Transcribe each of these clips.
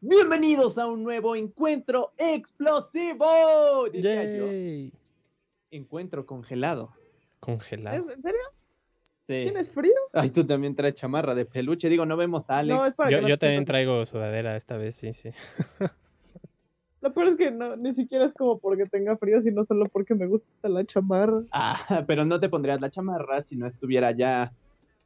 Bienvenidos a un nuevo encuentro explosivo. diría yo. Encuentro congelado. Congelado. ¿Es- ¿En serio? Sí. ¿Tienes frío? Ay, tú también traes chamarra de peluche. Digo, no vemos a Alex. No, es para Yo, yo también traigo sudadera esta vez, sí, sí. Lo peor es que no, ni siquiera es como porque tenga frío, sino solo porque me gusta la chamarra. Ah, pero no te pondrías la chamarra si no estuviera ya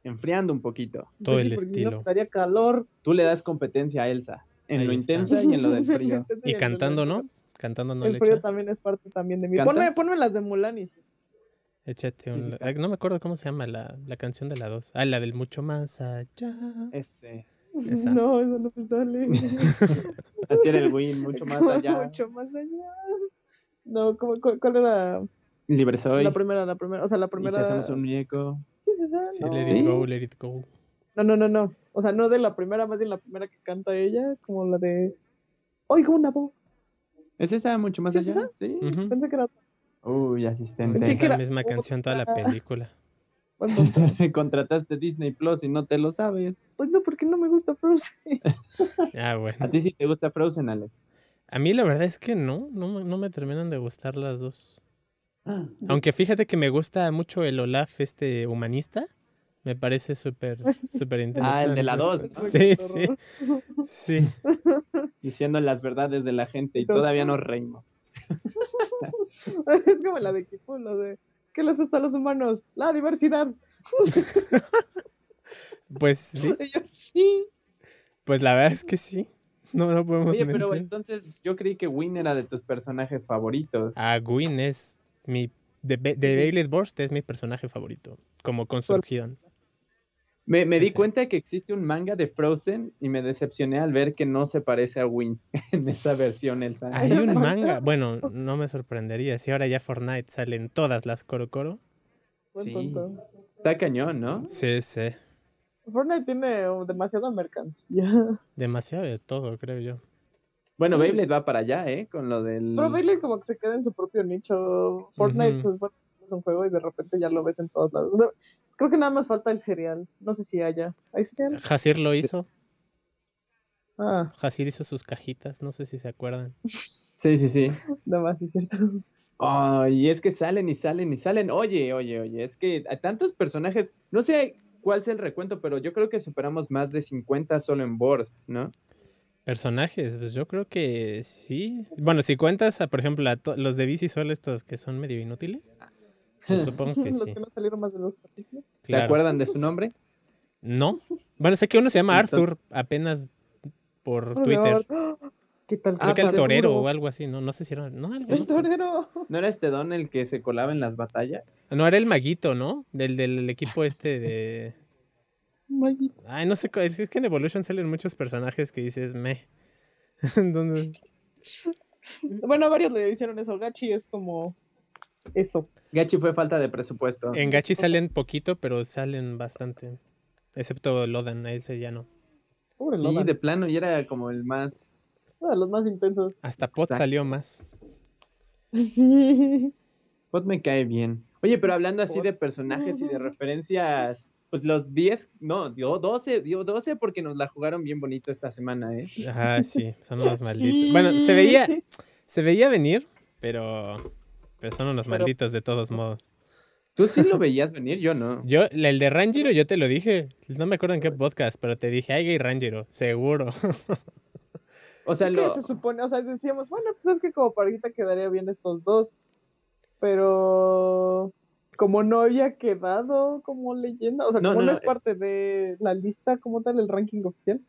enfriando un poquito. Todo Sí, el porque si no, estilo. calor. Tú le das competencia a Elsa. En Ahí lo está. intensa y en lo del frío. Y cantando, ¿no? Cantando no El le frío echa. también es parte también de mí. ¿Cantas? Ponme, ponme las de Mulan y Échate un... sí, No me acuerdo cómo se llama la, la canción de la 2. Ah, la del mucho más allá. Ese. Esa. No, eso no me sale. Así era el win, mucho más allá. Mucho más allá. No, ¿cómo- cuál, cuál era Libre soy. la primera? La primera, o sea, la Y primera. si hacemos un muñeco. Sí, sí, sí. Sí, no. let ¿Sí? it go, let it go. No, no, no, no. O sea, no de la primera, más bien la primera que canta ella, como la de Oigo una voz. ¿Es esa mucho más ¿Sí es allá? Sí. Pensé que era Uy, asistente. Pensé Es que la misma canción toda la otra. película. Contrataste Disney Plus y no te lo sabes. Pues no, porque no me gusta Frozen. Ah, bueno. A ti sí te gusta Frozen, Alex. A mí la verdad es que no, no, me- no me terminan de gustar las dos. Aunque fíjate que me gusta mucho el Olaf este humanista. Me parece súper, súper interesante. Ah, el de la dos, ¿no? Sí, sí, sí. Diciendo las verdades de la gente y todavía nos reímos. es como la de equipo, la de ¿qué les gusta a los humanos? La diversidad. Pues sí, pues la verdad es que sí. No, no podemos Oye, pero entonces yo creí que Win era de tus personajes favoritos. A Gwyn es mi. De, Be- de Beyblade Burst es mi personaje favorito. Como construcción. Me, me Sí, di sí. cuenta que existe un manga de Frozen y me decepcioné al ver que no se parece a Win en esa versión, Elsa. Hay un manga. Bueno, no me sorprendería. Si ahora ya Fortnite salen todas las Coro Coro. Sí. Está cañón, ¿no? Sí, sí. Fortnite tiene uh, demasiada mercancía. Demasiado de todo, creo yo. Bueno, Sí. Beyblade va para allá, ¿eh? Con lo del... Pero Bailey como que se queda en su propio nicho. Fortnite, Ujú. pues bueno, es un juego y de repente ya lo ves en todos lados. O sea, creo que nada más falta el cereal. No sé si haya. ¿Hay cereal? Hasir lo hizo. Ah, Hasir hizo sus cajitas. No sé si se acuerdan. Sí, sí, sí. nada más, es cierto. Ay, es que salen y salen y salen. Oye, oye, oye, es que hay tantos personajes, no sé cuál es el recuento, pero yo creo que superamos más de 50 solo en Burst, ¿no? Personajes, pues yo creo que sí. Bueno, si cuentas, a, por ejemplo, a los de bici solo estos que son medio inútiles, pues supongo que Los sí. que no salieron más de dos. ¿Te Claro. acuerdan de su nombre? No. Bueno, sé que uno se llama Arthur apenas por Twitter. favor. ¿Qué tal? Ah, Creo que el torero seguro. o algo así, ¿no? No sé si era. No, algo, El no sé. torero. ¿No era este don el que se colaba en las batallas? No, era el maguito, ¿no? Del, del equipo este de. Maggie. Ay, no sé. es que en Evolution salen muchos personajes que dices, me. Entonces, Bueno, varios le hicieron eso. Gachi es como eso. Gachi fue falta de presupuesto. en Gachi salen poquito, pero salen bastante. Excepto Lodan, a ese ya no. Pobre Sí, de plano, y era como el más... Uno de los más intensos. Hasta Pot Exacto. salió más. Sí. Pot me cae bien. Oye, pero hablando así Pot. de personajes y de referencias, pues los 10, no, dio 12, dio 12 porque nos la jugaron bien bonito esta semana, ¿eh? Ah, sí, son unos malditos. Bueno, se veía, se veía venir, pero, pero son unos Pero- malditos de todos modos. Tú sí lo veías venir, yo no. Yo, el de Ranjiro, yo te lo dije. No me acuerdo en qué podcast, pero te dije, ay, gay Ranjiro, seguro. O sea, es lo... que se supone, o sea, decíamos, bueno, pues es que como parejita quedaría bien estos dos. Pero como no había quedado como leyenda, o sea, No, como no, no, no, es parte de la lista como tal, el ranking oficial.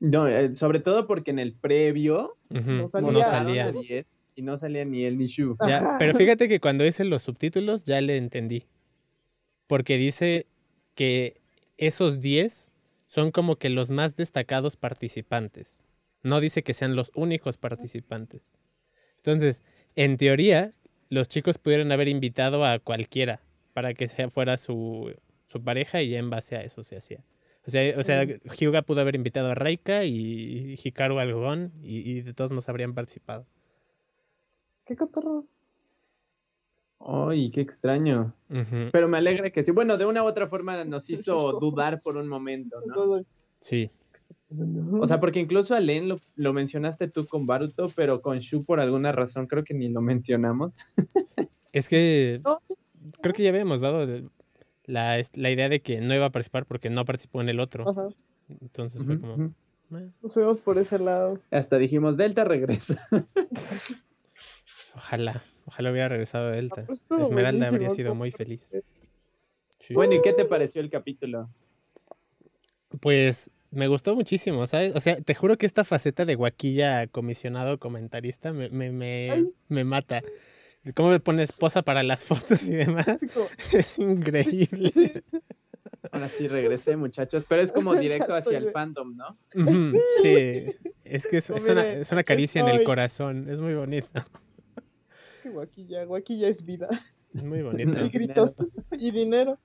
No, eh, sobre todo porque en el previo No salía. No salía. a 10 y no salía ni él ni Shu. Ya, pero fíjate que cuando hice los subtítulos ya le entendí. Porque dice que esos 10 son como que los más destacados participantes. No dice que sean los únicos participantes. Entonces, en teoría, los chicos pudieron haber invitado a cualquiera para que sea, fuera su, su pareja y ya en base a eso se hacía. O sea, o sea Hyuga pudo haber invitado a Reika y Hikaru al Gon y, y de todos nos habrían participado. ¿Qué cotorro? Ay, qué extraño. Pero me alegra que sí. Bueno, de una u otra forma nos hizo dudar por un momento, ¿no? Sí. O sea, porque incluso a Len lo, lo mencionaste tú con Baruto, pero con Shu por alguna razón creo que ni lo mencionamos. Es que No, creo que ya habíamos dado la, es- la idea de que no iba a participar porque no participó en el otro. Ajá, Entonces fue como. "Eh, nos fuimos por ese lado. Hasta dijimos, Delta regresa. ojalá, ojalá hubiera regresado a Delta. Ah, pues Esmeralda habría sido ¿cómo muy feliz. Sí. Bueno, ¿y qué te pareció el capítulo? Pues me gustó muchísimo, ¿sabes? O sea, te juro que esta faceta de guaquilla comisionado comentarista me, me, me, me mata. ¿Cómo me pone esposa para las fotos y demás? Es increíble. Ahora sí regresé, muchachos, pero es como directo hacia el fandom, ¿no? Sí, es que es, No, es una, es una caricia en el corazón, es muy bonito. guaquilla, guaquilla es vida. Es muy bonito. Y gritos y dinero.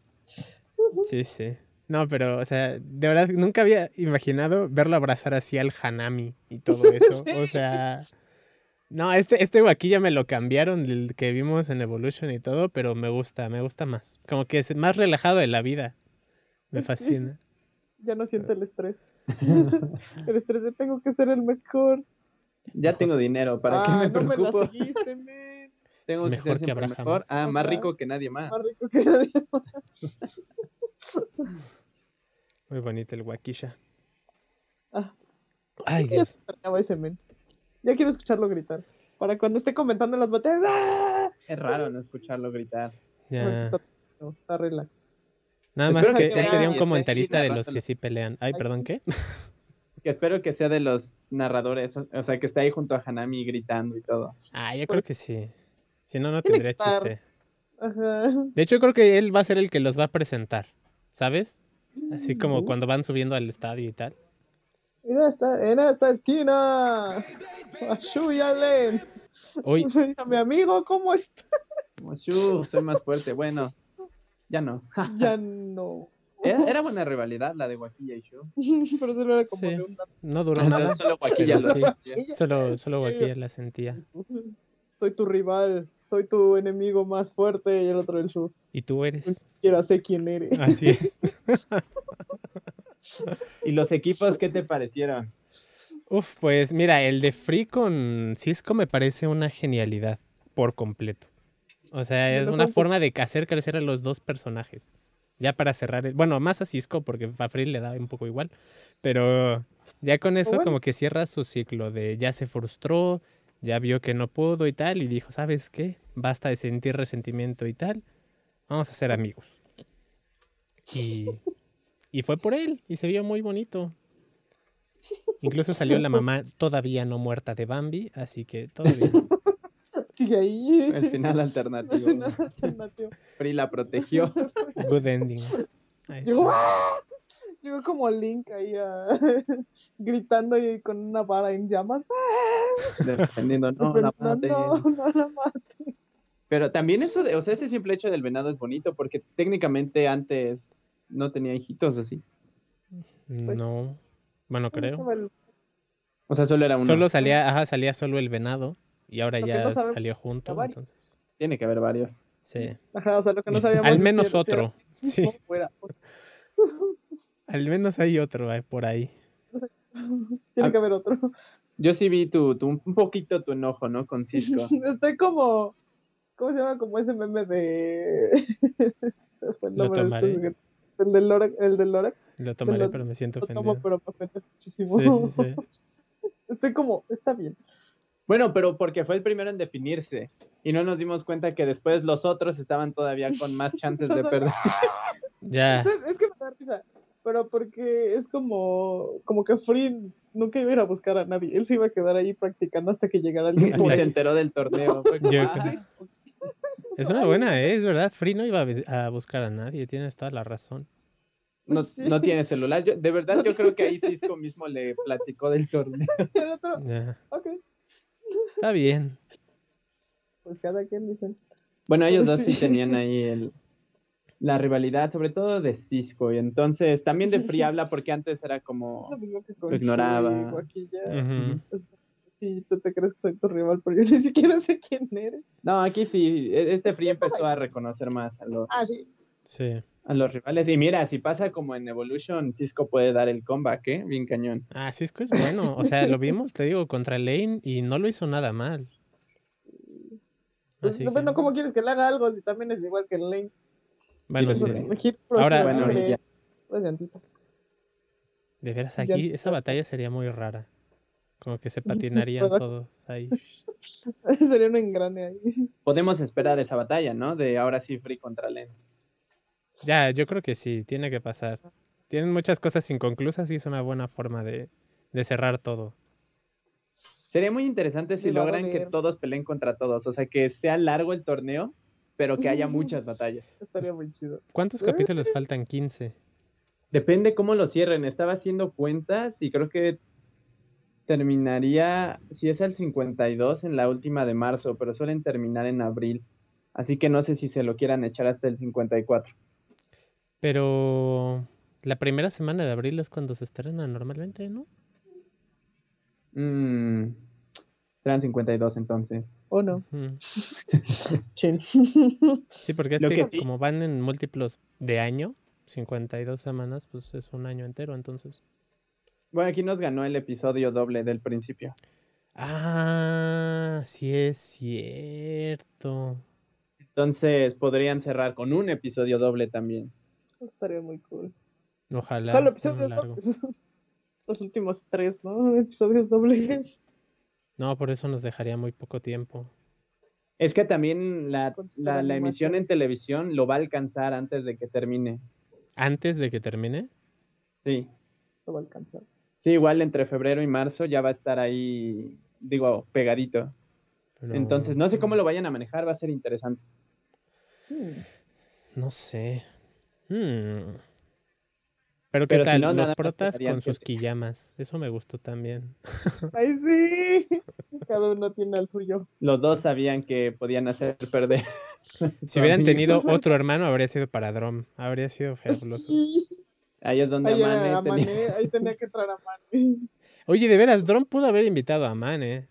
Sí, sí. No, pero, o sea, de verdad nunca había imaginado verlo abrazar así al Hanami y todo eso. O sea, no, este, este guaquilla me lo cambiaron del que vimos en Evolution y todo, pero me gusta, me gusta más. Como que es más relajado de la vida. Me fascina. Ya no siente el estrés. el estrés de tengo que ser el mejor. Ya tengo dinero, ¿para ah, qué me no me preocupo? la seguiste, men. tengo que Mejor ser que siempre Abraham mejor. Ah, más rico que nadie más. Más rico que nadie. Muy bonito el guaquilla. Ah, Ay, ya Dios. ese men. Ya quiero escucharlo gritar. Para cuando esté comentando en las batallas. ¡ah! Es raro no escucharlo gritar. Ya. Está, no, está relax. Nada más que que él sería un comentarista de los que sí pelean. Ay, perdón. ¿qué? Que espero que sea de los narradores, o o sea, que esté ahí junto a Hanami gritando y todo. Ah, yo creo que sí. Si no, no Tiene tendría chiste. Ajá. De hecho, creo que él va a ser el que los va a presentar, ¿sabes? Así como cuando van subiendo al estadio y tal. Mira, está en esta esquina. Uy, A mi amigo, ¿cómo está? Como, "Shu, soy más fuerte. Bueno, ya no. Ya no. Era, era buena rivalidad la de Guaquilla y Shu. Pero solo era como Sí. de una. no duró nada. solo Guaquilla sí. hacía. Solo, solo Guaquilla la sentía. Soy tu rival, soy tu enemigo más fuerte y el otro el sur. Y tú Ni eres. siquiera sé quién eres. Así es. ¿Y los equipos qué te parecieron? Uf, pues mira, el de Free con Cisco me parece una genialidad por completo. O sea, es una forma de hacer crecer a los dos personajes. Ya para cerrar, el- bueno, más a Cisco porque a Free le da un poco igual, pero ya con eso bueno. como que cierra su ciclo de ya se frustró, ya vio que no pudo y tal y dijo, ¿sabes qué? Basta de sentir resentimiento y tal, vamos a ser amigos. Y, y fue por él y se vio muy bonito. Incluso salió la mamá todavía no muerta de Bambi, así que todo bien. Sigue ahí. El final alternativo. Final alternativo. Free la protegió. Good ending. Llegó. ¡ah! Llegó como Link ahí ah, gritando y con una vara en llamas. Defendiendo, no, Pero la maten. no, no la maten. Pero también eso, de, o sea, ese simple hecho del venado es bonito porque técnicamente antes no tenía hijitos así. No, bueno, creo. O sea, solo era uno. Solo salía, ajá, salía solo el venado y ahora Lo ya no salió junto, entonces. Tiene que haber varios. Sí. Ajá, o sea, lo que no sabíamos. Al menos si otro. Sí, era al menos hay otro eh, por ahí. Tiene Ah. que haber otro. Yo sí vi tu, tu- un poquito tu enojo, ¿no? Con Cisco. Estoy como. ¿Cómo se llama? Como ese meme de. Lo tomaré. El del Lorac. El del Lorac. Lo tomaré, lo- pero me siento Lo ofendido. tomo, pero me ofende muchísimo. Sí, sí, sí. Estoy como. Está bien. Bueno, pero porque fue el primero en definirse. Y no nos dimos cuenta que después los otros estaban todavía con más chances de perder. Ya, Es, es que me da risa. Pero porque es como. Como que Free nunca iba a ir a buscar a nadie. Él se iba a quedar ahí practicando hasta que llegara alguien. Así Como se enteró del torneo. Fue como, Yo "Ay, es una buena, ¿eh? es verdad. Free no iba a buscar a nadie, tienes toda la razón. no, Sí. no tiene celular. Yo- de verdad, yo creo que ahí Cisco mismo le platicó del torneo. El otro, Ya, ok. está bien. Pues cada quien dicen. Bueno, ellos dos sí Sí. tenían ahí el, la rivalidad, sobre todo de Cisco. Y entonces también de Free habla porque antes era como. lo mismo que con Lo ignoraba. Sí, tú te crees que soy tu rival, pero yo ni siquiera sé quién eres. No, aquí sí. e- Este Free empezó a reconocer más a los. Ah, sí. Sí. A los rivales. Y mira, si pasa como en Evolution, Cisco puede dar el comeback, ¿eh? Bien cañón. Ah, Cisco es bueno. O sea, lo vimos, te digo, contra Lane y no lo hizo nada mal. Pues, bueno, que- ¿cómo quieres que le haga algo si también es igual que el Lane? Bueno, sí. Sí. Ahora- Bueno, ya. pues, llantita. De veras, Ya aquí esa batalla sería muy rara. Como que se patinarían todos ahí. Sería un engrane ahí. Podemos esperar esa batalla, ¿no? De ahora sí Free contra Len. Ya, yo creo que sí, tiene que pasar. Tienen muchas cosas inconclusas y es una buena forma de, de cerrar todo. Sería muy interesante si logran que todos peleen contra todos. O sea, que sea largo el torneo, pero que haya muchas batallas. Estaría muy chido. ¿Cuántos capítulos faltan? 15. Depende cómo lo cierren. Estaba haciendo cuentas y creo que terminaría, si es el 52, en la última de marzo, pero suelen terminar en abril. Así que no sé si se lo quieran echar hasta el 54. Pero la primera semana de abril es cuando se estrena normalmente, ¿no? Mm, serán 52 entonces. ¿O no? Sí, porque es que, que sí- como van en múltiplos de año, 52 semanas, pues es un año entero, entonces. Bueno, aquí nos ganó el episodio doble del principio. Ah, sí es cierto. Entonces podrían cerrar con un episodio doble también. Estaría muy cool. Ojalá. Solo episodios largo. Los últimos tres, ¿no? Episodios dobles. No, por eso nos dejaría muy poco tiempo. Es que también la, la- la emisión en televisión lo va a alcanzar antes de que termine. Antes de que termine. Sí. No va a alcanzar. Sí, igual entre febrero y marzo ya va a estar ahí, digo, pegadito. pero- Entonces, no sé cómo lo vayan a manejar, va a ser interesante. Hmm. No sé. Hmm. Pero qué Pero si tal, no, los protas con sus siete. quillamas. Eso me gustó también. ¡Ay, sí! Cada uno tiene el suyo. Los dos sabían que podían hacer perder. Si hubieran tenido otro hermano, habría sido para Drom. Habría sido fabuloso. Sí. Ahí es donde Ahí Amane era tenía- ahí tenía que entrar Amané. Oye, de veras, Drom pudo haber invitado a Man, ¿eh?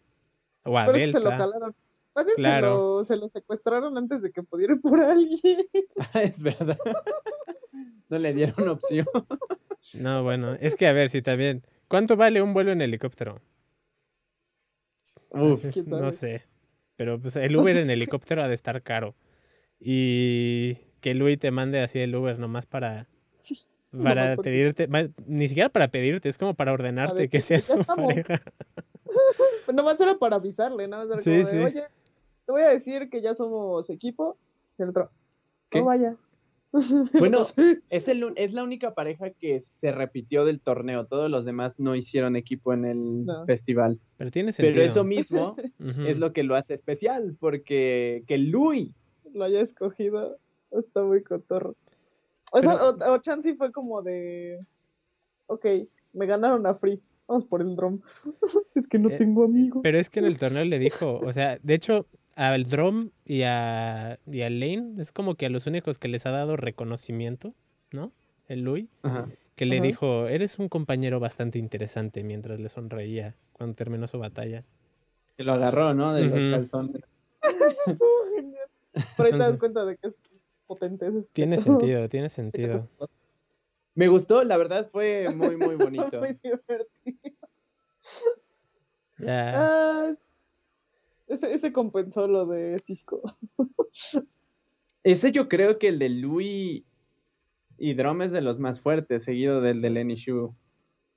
O a Pero es que se lo Delta. jalaron. Más bien Claro. se, lo, se lo secuestraron antes de que pudiera ir por alguien. es verdad. No le dieron opción. No, bueno, es que a ver si también. ¿Cuánto vale un vuelo en helicóptero? Uf, Sí, ¿quién no sé. Pero pues el Uber en helicóptero ha de estar caro. Y que Luis te mande así el Uber nomás para, para porque- pedirte, ni siquiera para pedirte, es como para ordenarte que seas "Ya su estamos". pareja. Pues nomás era para avisarle, nada más era Sí, como de, sí. oye, te voy a decir que ya somos equipo. Y el otro, ¿Qué? no vaya. Bueno, es, el, es la única pareja que se repitió del torneo. Todos los demás no hicieron equipo en el No. festival. Pero tiene sentido. Pero eso mismo es lo que lo hace especial, porque que Louis lo haya escogido. Está muy cotorro. O, sea, Pero- o, o Chansey fue como de, ok, me ganaron a Free. Vamos por el drum. es que no Eh, tengo amigos. Pero es que en el torneo le dijo, o sea, de hecho, al Drom y a, y a Lane es como que a los únicos que les ha dado reconocimiento, ¿no? El Louis, que le Ajá. dijo, eres un compañero bastante interesante mientras le sonreía cuando terminó su batalla. que lo agarró, ¿no? De Ujú. los calzones. Por ahí te das cuenta de que es potente ese Tiene sentido, tiene sentido. Me gustó, la verdad fue muy, muy bonito. muy divertido. Ya. Ah, ese, ese compensó lo de Cisco. Ese yo creo que el de Louis y Drum es de los más fuertes, seguido del de Lenny Shu.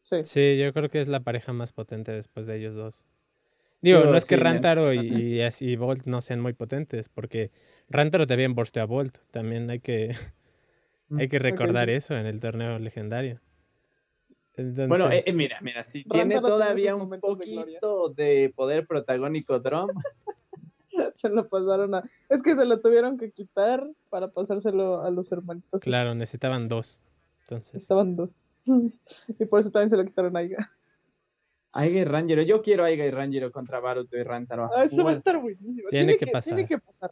Sí. Sí, yo creo que es la pareja más potente después de ellos dos. Digo, Digo, no es que sí. Rantaro y, y así Bolt no sean muy potentes, porque Rantaro también borsteó a Bolt. También hay que, hay que recordar eso en el torneo legendario. Entonces, Bueno, eh, eh, mira, mira, si Rantaro tiene todavía un de poquito de poder protagónico Drum, Se lo pasaron a. Es que se lo tuvieron que quitar para pasárselo a los hermanitos. claro, necesitaban dos. Entonces, Estaban dos. y por eso también se lo quitaron a Aiga. Aiga y Rangero. Yo quiero Aiga y Rangero contra Baruto y Rantaro. Ah, eso va a estar buenísimo. Tiene que pasar. Tiene que pasar.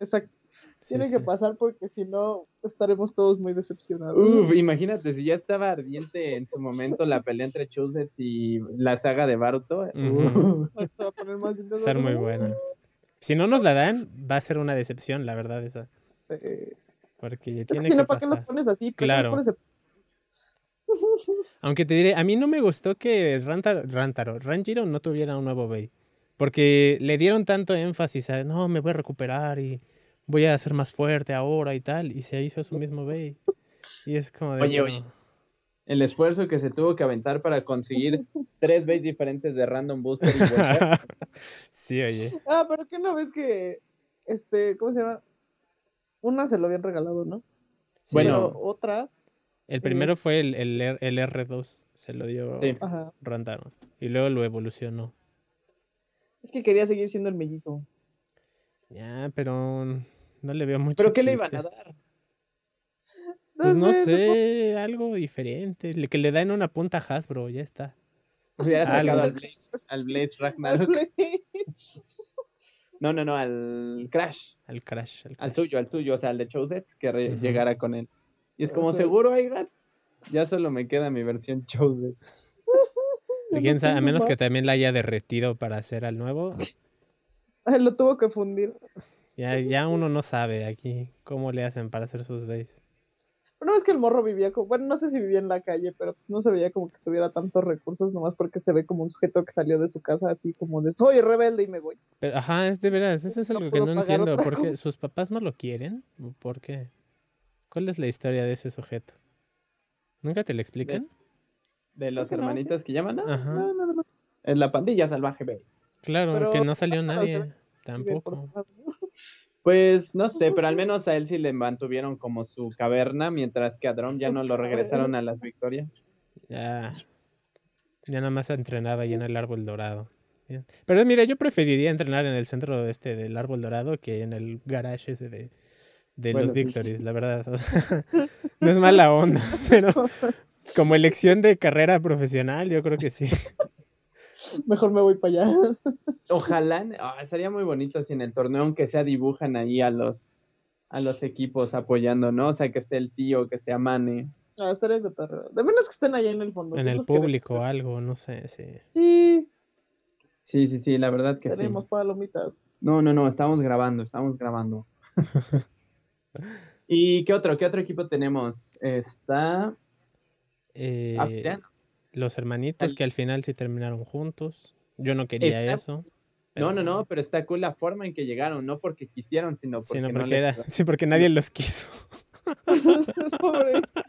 Exacto. sí, tiene sí. que pasar porque si no estaremos todos muy decepcionados. Uf, imagínate, si ya estaba ardiente en su momento la pelea entre Chusets y la saga de Baruto. Uh, Ahorita va a poner más lindo. Va a ser muy buena. Si no nos la dan, va a ser una decepción, la verdad, esa. Eh, Porque Es que tiene si que no, ¿para qué los pasar. pones así? ¿Para qué Claro. los pones Aunque te diré, a mí no me gustó que Rantaro, Rantaro, Ranjiro no tuviera un nuevo Bey. Porque le dieron tanto énfasis a, no, me voy a recuperar y voy a ser más fuerte ahora y tal. Y se hizo su mismo Bey. Y es como de... Oye, oye. El esfuerzo que se tuvo que aventar para conseguir tres bays diferentes de Random Booster y sí, oye. Ah, pero ¿qué no ves que, este, ¿cómo se llama? Una se lo habían regalado, ¿no? Sí, Bueno. Pero otra, el primero es- fue el, el, R- el R2. Se lo dio Sí. Y luego lo evolucionó. es que quería seguir siendo el mellizo. Ya, pero no le veo mucho ¿Pero qué le iban a dar? Pues no sé, sé, algo diferente. le- Que le den una punta a Hasbro, ya está. Hubiera sacado Algo. al Blaze, al Blaze Ragnarok. No, no, no, al Crash. Al Crash. Al, Al Crash. suyo, al suyo, o sea, al de Chosets, que llegara con él. Y es O como, seguro, Aigat. Ya solo me queda mi versión quién sabe, a menos que también la haya derretido para hacer al nuevo. Lo tuvo que fundir. Ya, ya uno no sabe aquí cómo le hacen para hacer sus bays. Pero no es que el morro vivía como, bueno, no sé si vivía en la calle, pero pues no se veía como que tuviera tantos recursos, nomás porque se ve como un sujeto que salió de su casa así como de, soy rebelde y me voy. Pero, ajá, es de veras, eso es No algo que no entiendo. otra ¿Por qué cosa. sus papás no lo quieren? ¿O ¿Por qué? ¿Cuál es la historia de ese sujeto? ¿Nunca te lo explican? De los que no, sí. hermanitos que llaman, ¿no? Ajá. No, no, no. Es la pandilla salvaje, baby. Claro, Pero- que no salió nadie. Tampoco. Pues no sé, pero al menos a él sí le mantuvieron como su caverna, mientras que a Drum ya no lo regresaron a las victorias. Ya. Ya nada más entrenaba ahí en el árbol dorado. Bien. Pero mira, yo preferiría entrenar en el centro este del árbol dorado que en el garage ese de, de Bueno, los sí. Victories, la verdad. O sea, no es mala onda, pero como elección de carrera profesional, yo creo que sí. Mejor me voy para allá. Ojalá, ah, sería muy bonito si en el torneo, aunque sea, dibujan ahí a los, a los equipos apoyando, ¿no? O sea, que esté el tío, que esté Amane. Ah, estaría de terror. De menos que estén allá en el fondo. En el público, algo, no sé, sí. Sí, Sí, sí, sí, la verdad que sí. tenemos palomitas. No, no, no, estamos grabando, estamos grabando. ¿Y qué otro? ¿Qué otro equipo tenemos? Está. Eh, ah, los hermanitos que al final sí terminaron juntos. Yo no quería Está- eso. No, no, pero- no, pero está cool la forma en que llegaron, no porque quisieron, sino porque, Sino no porque les era, quedó. sí, porque nadie los quiso. Pobrecito.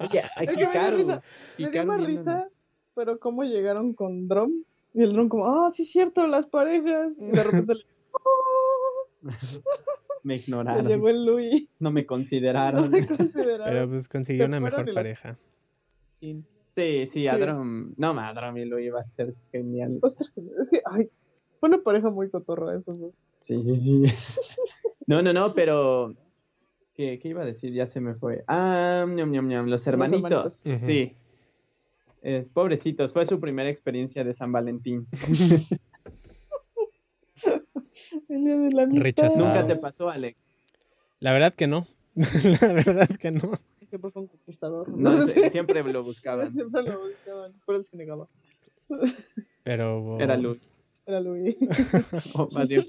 Oye, Es que me dio risa. Me dio más risa, pero cómo llegaron con Drum. Y el Drum como, ah, sí es cierto, las parejas. Y de repente le, "Oh", Me ignoraron, llegó el Louis. no me No consideraron. me consideraron. Pero pues consiguió una mejor pareja. Sí, sí, Sí. Adrom. No, Adrom y lo iba a ser genial. Va genial. Es que, ay, fue una pareja muy cotorra esos dos. Sí, sí, sí. No, no, no, pero. ¿Qué, qué iba a decir? Ya se me fue. Ah, ñam, ñam, ñam, los hermanitos. Sí. Es, pobrecitos, fue su primera experiencia de San Valentín. El día de la amistad. Rechazados. Nunca te pasó, Alex. La verdad que no. La verdad que no. Siempre fue un conquistador. No, sé. siempre lo buscaban. Siempre lo buscaban, pero se negaba. Pero. Era Luke. Era Louis. O más bien.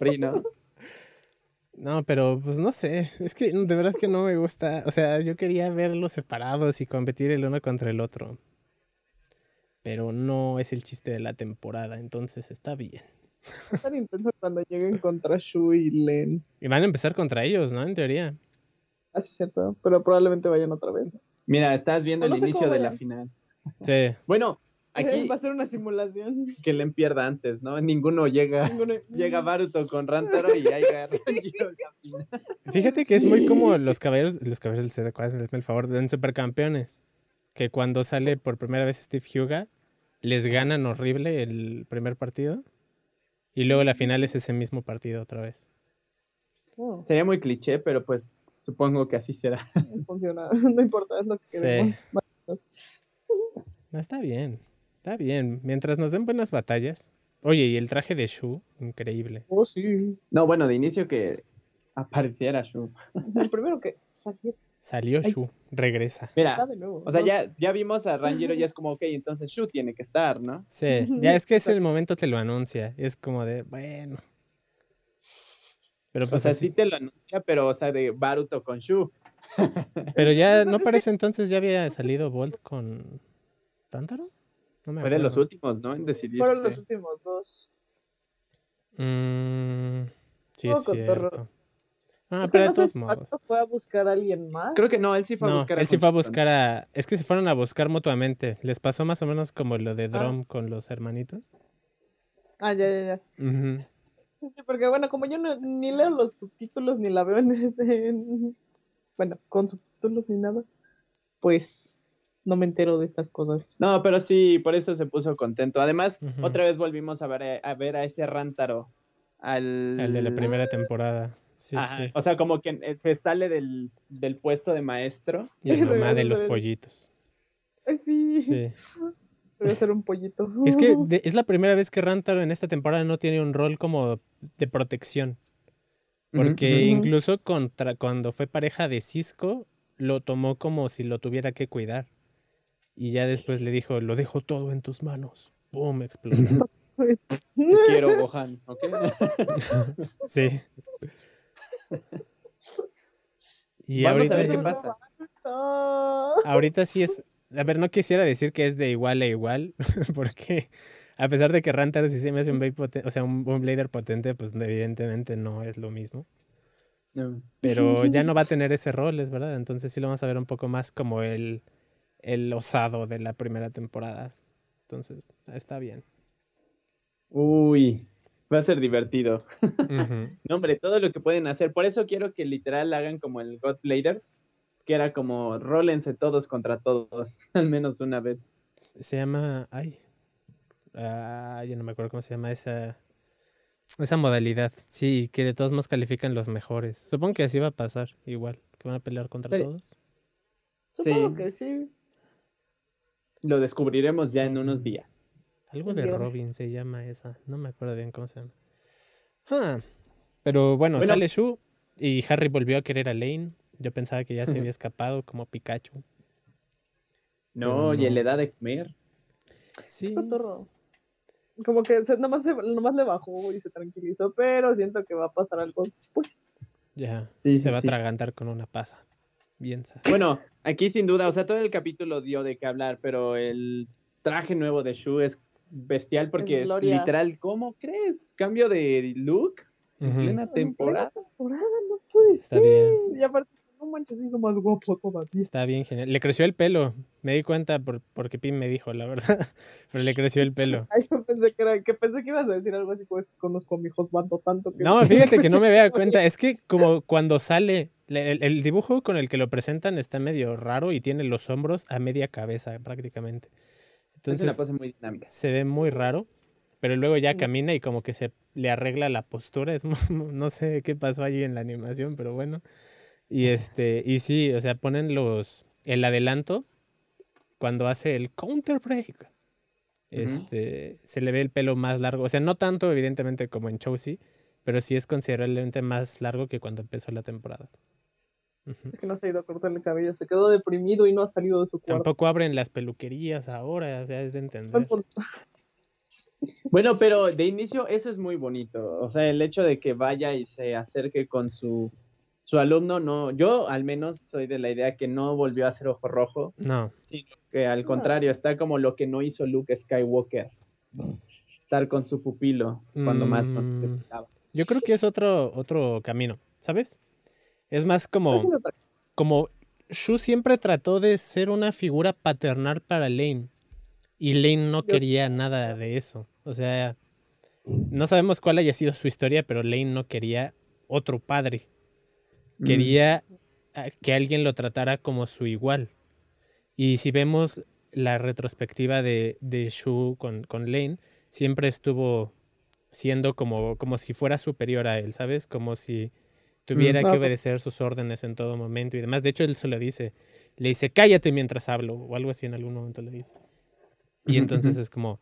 No, pero pues no sé. Es que de verdad que no me gusta. O sea, yo quería verlos separados y competir el uno contra el otro. Pero no es el chiste de la temporada, entonces está bien. Estar intenso cuando lleguen contra Shu y Len. Y van a empezar contra ellos, ¿no? En teoría. Así es cierto, pero probablemente vayan otra vez. Mira, estás viendo no el sé inicio de la final. Sí. Bueno, aquí Va a ser una simulación. que Len pierda antes, ¿no? Ninguno llega. Ninguno- Llega Baruto con Rantaro y ahí final. Fíjate que es muy como los caballeros, los caballeros del CD, hazme el favor, en Supercampeones. Que cuando sale por primera vez Steve Huga, les ganan horrible el primer partido. Y luego la final es ese mismo partido otra vez. No, Sería muy cliché, pero pues supongo que así será. no funciona. No importa, es lo que Sí. queremos. No, está bien. Está bien. Mientras nos den buenas batallas. Oye, y el traje de Shu, increíble. Oh, sí. No, bueno, de inicio que apareciera Shu. El primero que salió Salió Ay. Shu, regresa. Mira, o sea, ya, ya vimos a Ranjiro y es como, ok, entonces Shu tiene que estar, ¿no? Sí, ya es que es el momento te lo anuncia. Es como de, bueno. Pero O pues sea, así- sí te lo anuncia, pero, o sea, de Baruto con Shu. Pero ya, ¿no parece entonces ya había salido Bolt con Rántaro? No me Fue de los últimos, ¿no? En decidirse. Fueron los últimos dos. Mm, sí, es cierto. Ah, es pero no de todos modos. Fue a buscar a alguien más. Creo que no, él sí fue a No, buscar él sí fue a buscar a... Es que se fueron a buscar mutuamente. Les pasó más o menos como lo Ah. de Drum con los hermanitos. Ah, ya, ya, ya. Ujú. Sí, sí, porque bueno, como yo no- ni leo los subtítulos ni la veo en ese. en- Bueno, con subtítulos ni nada, pues no me entero de estas cosas. No, pero sí, por eso se puso contento. Además, Ujú. otra vez volvimos a ver a, a ver a ese Rántaro. Al... El de la primera temporada. Sí, Ajá, sí. O sea, como que eh, se sale del, del puesto de maestro. Y la mamá de los pollitos. Ay, sí, Sí. a ser un pollito. Es que de- es la primera vez que Rantaro en esta temporada no tiene un rol como de protección. Porque incluso contra, cuando fue pareja de Cisco, lo tomó como si lo tuviera que cuidar. Y ya después le dijo, lo dejo todo en tus manos. ¡Boom! Explota. Quiero Gohan, ¿ok? Sí. Y Vamos a ahorita, ver qué pasa. Ah. ahorita sí es. A ver, no quisiera decir que es de igual a igual, porque a pesar de que Rantaro sí se me hace un, Blade poten- o sea, un, un Blader potente, pues evidentemente no es lo mismo. No. Pero ya no va a tener ese rol, es verdad. Entonces sí lo vamos a ver un poco más como el, el osado de la primera temporada. Entonces, está bien. Uy, va a ser divertido. Ujú. No, hombre, todo lo que pueden hacer. Por eso quiero que literal hagan como el God Bladers, que era como rólense todos contra todos, al menos una vez. Se llama. Ay. Ah, ya no me acuerdo cómo se llama esa. Esa modalidad. Sí, que de todos modos califican los mejores. Supongo que así va a pasar, igual. Que van a pelear contra Sí. todos. Supongo Sí. que sí. Lo descubriremos ya en unos días. Algo de. Robin se llama esa. No me acuerdo bien cómo se llama. Ah, Pero bueno, Bueno. sale Shu y Harry volvió a querer a Lane. Yo pensaba que ya se había escapado como Pikachu. No, y le da de comer. Sí. Cotorro. Como que se- nomás, se- nomás le bajó y se tranquilizó, pero siento que va a pasar algo después. Ya. Sí, se sí, va a sí. atragantar con una pasa. Bien sa- Bueno, aquí sin duda, o sea, todo el capítulo dio de qué hablar, pero el traje nuevo de Shu es bestial porque es, Gloria. literal, ¿cómo crees? Cambio de look en Ujú. plena En temporada. plena temporada, no puede Está ser. bien. Y aparte, no manches, hizo más guapo todavía. Está bien, genial. Le creció el pelo. Me di cuenta por, porque Pim me dijo, la verdad. Pero le creció el pelo. Ay, yo pensé que, era, que pensé que ibas a decir algo así como es conozco a mi husbando tanto que No, fíjate que no me había cuenta. Es que como cuando sale, le- el, el dibujo con el que lo presentan está medio raro y tiene los hombros a media cabeza prácticamente. Es una Entonces pose muy dinámica. se ve muy raro, pero luego ya camina y como que se le arregla la postura. Es, no sé qué pasó allí en la animación, pero bueno. Y este, y sí, o sea, ponen los, el adelanto cuando hace el counter break. Este, se le ve el pelo más largo. O sea, no tanto, evidentemente, como en Chelsea, pero sí es considerablemente más largo que cuando empezó la temporada. Es que no se ha ido a cortar el cabello, se quedó deprimido y no ha salido de su cuarto. Tampoco abren las peluquerías ahora, o sea, es de entender. Bueno, pero de inicio eso es muy bonito. O sea, el hecho de que vaya y se acerque con su, su alumno, no, yo al menos soy de la idea que no volvió a ser ojo rojo, No, sino que al contrario, está como lo que no hizo Luke Skywalker. Estar con su pupilo cuando más lo Mm. necesitaba. yo creo que es otro, otro camino, ¿sabes? Es más como, como Shu siempre trató de ser una figura paternal para Lane. Y Lane no quería nada de eso. O sea, no sabemos cuál haya sido su historia, pero Lane no quería otro padre. Mm. Quería ah, que alguien lo tratara como su igual. Y si vemos la retrospectiva de, de Shu con, con Lane, siempre estuvo siendo como, como si fuera superior a él, ¿sabes? Como si tuviera que obedecer sus órdenes en todo momento y demás. De hecho, él se lo dice. Le dice, cállate mientras hablo, o algo así en algún momento le dice. Y entonces es como,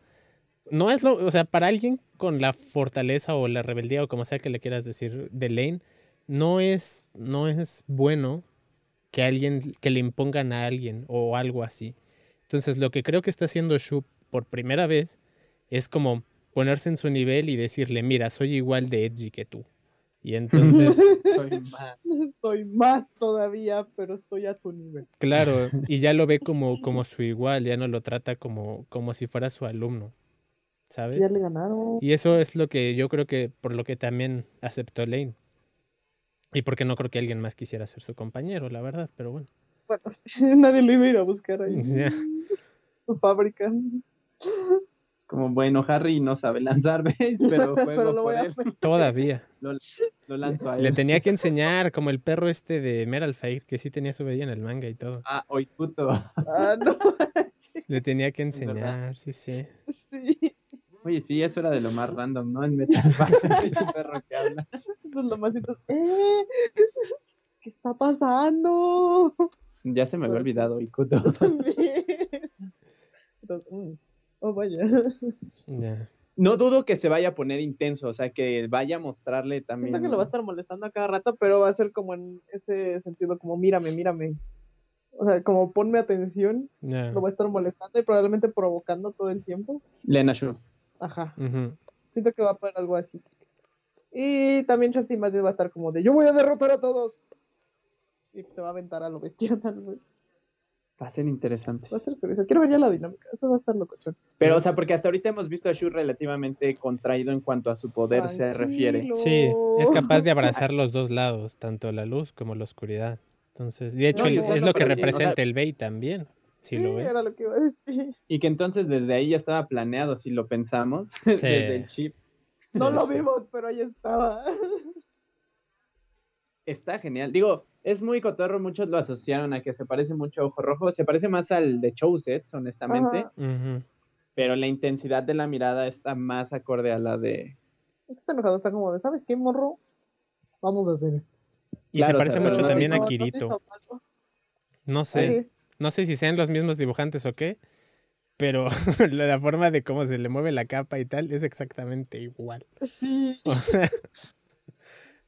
no es lo, o sea, para alguien con la fortaleza o la rebeldía o como sea que le quieras decir de Lane, no es, no es bueno que alguien, que le impongan a alguien o algo así. Entonces lo que creo que está haciendo Shu por primera vez es como ponerse en su nivel y decirle, mira, soy igual de edgy que tú. Y entonces, Soy más. Soy más todavía, pero estoy a tu nivel. claro, y ya lo ve como, como su igual, ya no lo trata como, como si fuera su alumno, ¿sabes? Ya le ganaron. Y eso es lo que yo creo que por lo que también aceptó Lane. Y porque no creo que alguien más quisiera ser su compañero, la verdad, pero bueno. Bueno, sí, nadie lo iba a ir a buscar ahí. Ya. Su fábrica. Como, bueno, Harry no sabe lanzar, ¿ves? Pero juego Pero lo por voy a él. Todavía. Lo, lo lanzo a él. Le tenía que enseñar, como el perro este de Meral Fire, que sí tenía su bella en el manga y todo. Ah, hoy puto. Ah, no. Le tenía que enseñar, sí, sí. Sí. Oye, sí, eso era de lo más random, ¿no? En Metal Ese perro que habla. Eso es lo más. ¡Eh! ¿Qué está pasando? Ya se me había olvidado, Ikuto. También. Entonces, mm, Oh, vaya. Ya. No dudo que se vaya a poner intenso, o sea, que vaya a mostrarle también. Siento que lo va a estar molestando a cada rato, pero va a ser como en ese sentido, como mírame, mírame. O sea, como ponme atención, ya. lo va a estar molestando y probablemente provocando todo el tiempo. Lena Shu. Ajá. Siento que va a poner algo así. Y también Shanti más bien va a estar como de yo voy a derrotar a todos. Y se va a aventar a lo bestia tal vez. Va a ser interesante. Va a ser curioso. Quiero ver ya la dinámica. Eso va a estar locochón. Pero, o sea, porque hasta ahorita hemos visto a Shu relativamente contraído en cuanto a su poder se refiere. Sí, es capaz de abrazar los dos lados, tanto la luz como la oscuridad. Entonces, de hecho, No, el- es lo que o sea- representa el Bey también, si Sí, lo ves. era lo que iba a decir. Y que entonces desde ahí ya estaba planeado, si lo pensamos, desde el chip. No Sí, lo sí. vimos, pero ahí estaba. Está genial. Digo, es muy cotorro, muchos lo asociaron a que se parece mucho a Ojo Rojo. Se parece más al de Chousets, honestamente. Pero la intensidad de la mirada está más acorde a la de. Es que está enojado, está como de, ¿sabes qué, morro? Vamos a hacer esto. Y Claro, se o parece sea, mucho no también a Kirito. No sé, no sé si sean los mismos dibujantes o qué, pero la la forma de cómo se le mueve la capa y tal es exactamente igual. Sí. O sea,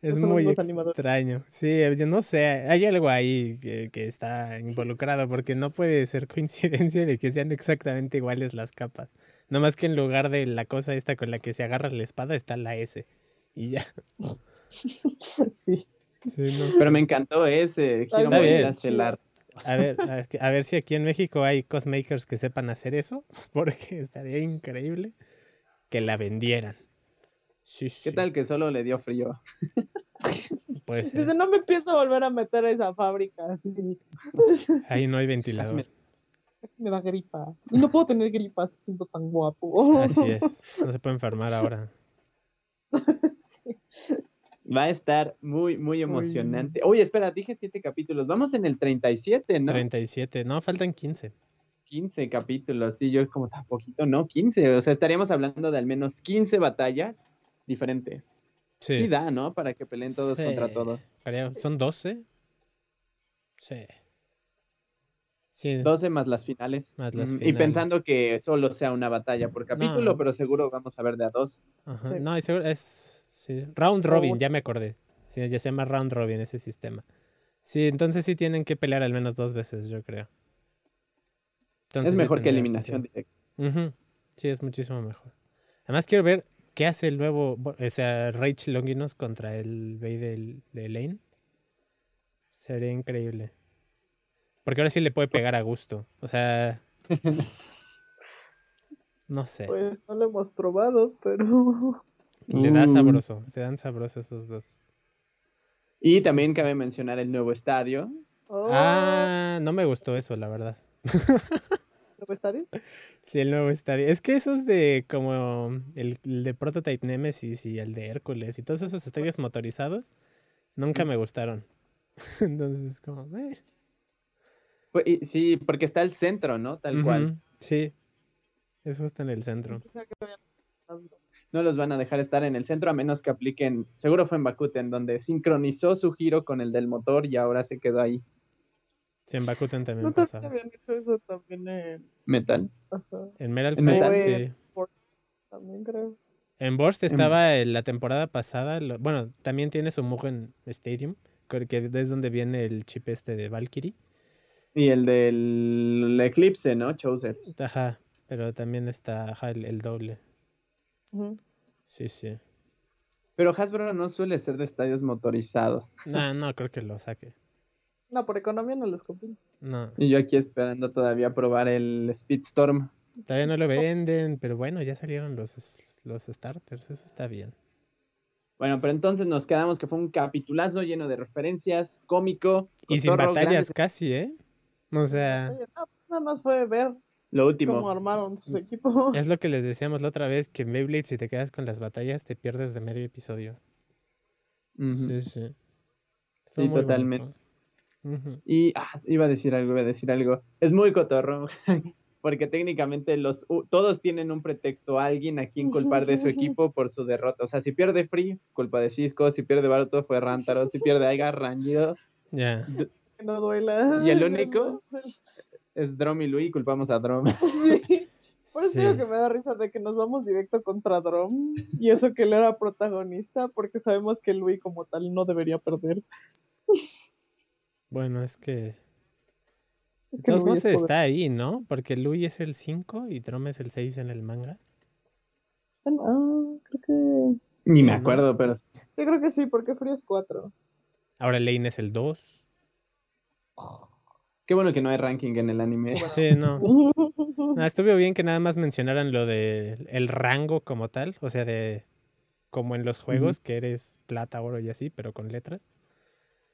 es muy extraño. Sí, yo no sé, hay algo ahí que, que está involucrado porque no puede ser coincidencia de que sean exactamente iguales las capas. Nada más que en lugar de la cosa esta con la que se agarra la espada está la S. Y ya. sí. Sí, no sé. Pero me encantó ese Está giro bien. El arte. A ver, a ver si aquí en México hay cosmakers que sepan hacer eso, porque estaría increíble que la vendieran. Sí, sí, ¿Qué tal que solo le dio frío? puede Dice, no me pienso volver a meter a esa fábrica. Ahí no hay ventilador. Así me da gripa. Y no puedo tener gripa siendo tan guapo. Así es. No se puede enfermar ahora. Va a estar muy, muy emocionante. Oye, espera, dije siete capítulos. Vamos en el 37, ¿no? 37. No, faltan 15. 15 capítulos. Sí, yo como tan poquito, ¿no? 15. O sea, estaríamos hablando de al menos 15 batallas diferentes. Sí, Sí. da, ¿no? Para que peleen todos Sí. contra todos. ¿Son 12? Sí. Sí. 12 más las finales. Más las Mm, Y pensando que solo sea una batalla por capítulo, No. pero seguro vamos a ver de a dos. Ajá. No, es. Sí. Round Robin, bueno. ya me acordé. Sí, ya se llama Round Robin ese sistema. Sí, entonces sí tienen que pelear al menos dos veces, yo creo. Entonces es mejor que eliminación sentido. directa. Sí, es muchísimo mejor. Además quiero ver qué hace el nuevo, o sea, Rage Longinus contra el Bey del- de Lane. Sería increíble. Porque ahora sí le puede pegar a gusto. O sea... No sé. Pues no lo hemos probado, pero. Le da Uh. sabroso. Se dan sabrosos esos dos. Y Sí, también sí. cabe mencionar el nuevo estadio. Oh, Ah, no me gustó eso, la verdad. ¿nuevo estadio? Sí, el nuevo estadio. Es que esos de como el, el de Prototype Nemesis y el de Hércules y todos esos estadios motorizados nunca me gustaron. Entonces, como, eh. Pues, y- sí, porque está el centro, ¿no? Tal cual. Sí, es justo en el centro. No los van a dejar estar en el centro a menos que apliquen. Seguro fue en Bakuten, donde sincronizó su giro con el del motor y ahora se quedó ahí. Sí, en Bakuten también No también pasaba. habían hecho eso también en. Metal. Ajá, En Metal En Fight, Metal. sí. también creo. En Burst estaba en la temporada pasada. lo- bueno, también tiene su Mugen Stadium, que que es donde viene el chip este de Valkyrie. Y el del Eclipse, ¿no? Chousets. Ajá, pero también está ajá, el, el doble. Sí, sí. Pero Hasbro no suele ser de estadios motorizados. No, no creo que lo saque. No, por economía no les conviene. No. Y yo aquí esperando todavía probar el Speedstorm. Todavía no lo venden, pero bueno, ya salieron los, los starters, eso está bien. Bueno, pero entonces nos quedamos que fue un capitulazo lleno de referencias, cómico. Y sin batallas grandes- casi, ¿eh? O sea, no, nada más fue ver Lo último. cómo armaron sus equipos. es lo que les decíamos la otra vez, que en Beyblade si te quedas con las batallas te pierdes de medio episodio. Sí, sí. Sí, totalmente. bonito. Y ah, iba a decir algo, iba a decir algo. Es muy cotorro. Porque técnicamente los todos tienen un pretexto, alguien a quien culpar de su equipo por su derrota. O sea, si pierde Free, culpa de Cisco, si pierde Baruto fue Rántaro, si pierde Aiga, Rangido, Ya. Que no duela. ¿Y el único? es Drom y Louis, culpamos a Drom. Sí. Por eso Sí. digo que me da risa de que nos vamos directo contra Drom. Y eso que él era protagonista, porque sabemos que Louis como tal no debería perder. Bueno, es que. Es De que modos es está ahí, ¿no? Porque Louis es el 5 y Drom es el 6 en el manga. Ah, creo que. Ni Sí, me ¿no? acuerdo, pero Sí, creo que sí, porque Free es 4. Ahora Lane es el 2. qué bueno que no hay ranking en el anime. Sí, no. Ah, estuvo bien que nada más mencionaran lo de el rango como tal, o sea, de como en los juegos, que eres plata, oro y así, pero con letras.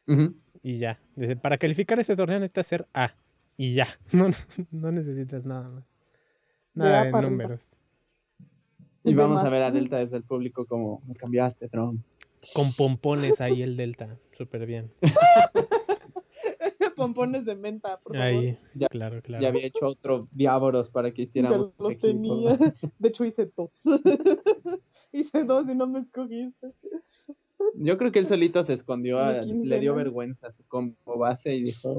Ujú. Y ya. Dice, para calificar este torneo necesitas ser A. Y ya. No, no necesitas nada más. Nada de números. Y vamos a ver a Delta desde el público como me cambiaste, Drom. Con pompones ahí el Delta. Súper bien. Pompones de menta, por favor. Ahí. Ya- claro, claro. Ya había hecho otro Diaboros para que Ya hiciéramos lo equipo. tenía. De hecho, hice dos. hice dos y no me escogiste. Yo creo que él solito se escondió, a- le dio vergüenza su combo base y dijo,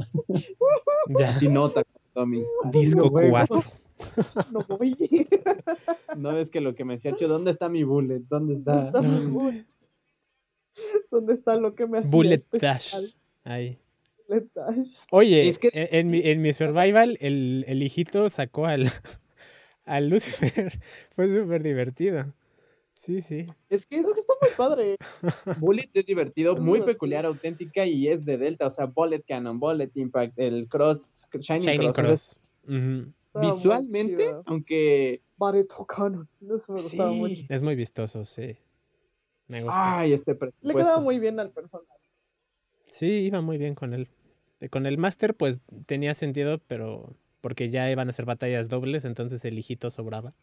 Ya. si nota, Tommy. Disco No juego. 4. No voy. No ves que lo que me decía, "Che, ¿dónde está mi bullet? ¿Dónde está? está mi bullet? ¿Dónde está lo que me hacía Bullet Dash. Ahí. Bullet Dash. Oye, Es que- en, en mi, en mi survival, el, el hijito sacó al, al Lucifer. Fue súper divertido. Sí, sí. Es que Es que está muy padre. Bullet es divertido, muy peculiar, auténtica y es de Delta, o sea, Bullet Cannon, Bullet Impact, el Cross, Shining, Shining Cross. Visualmente, aunque, Barreto Cannon. Eso me gustaba Sí. mucho. Es muy vistoso, sí. Me gusta. ay, este Le presupuesto. quedaba muy bien al personaje. Sí, iba muy bien con él. Eh, Con el Master, pues tenía sentido, pero porque ya iban a ser batallas dobles, entonces el hijito sobraba.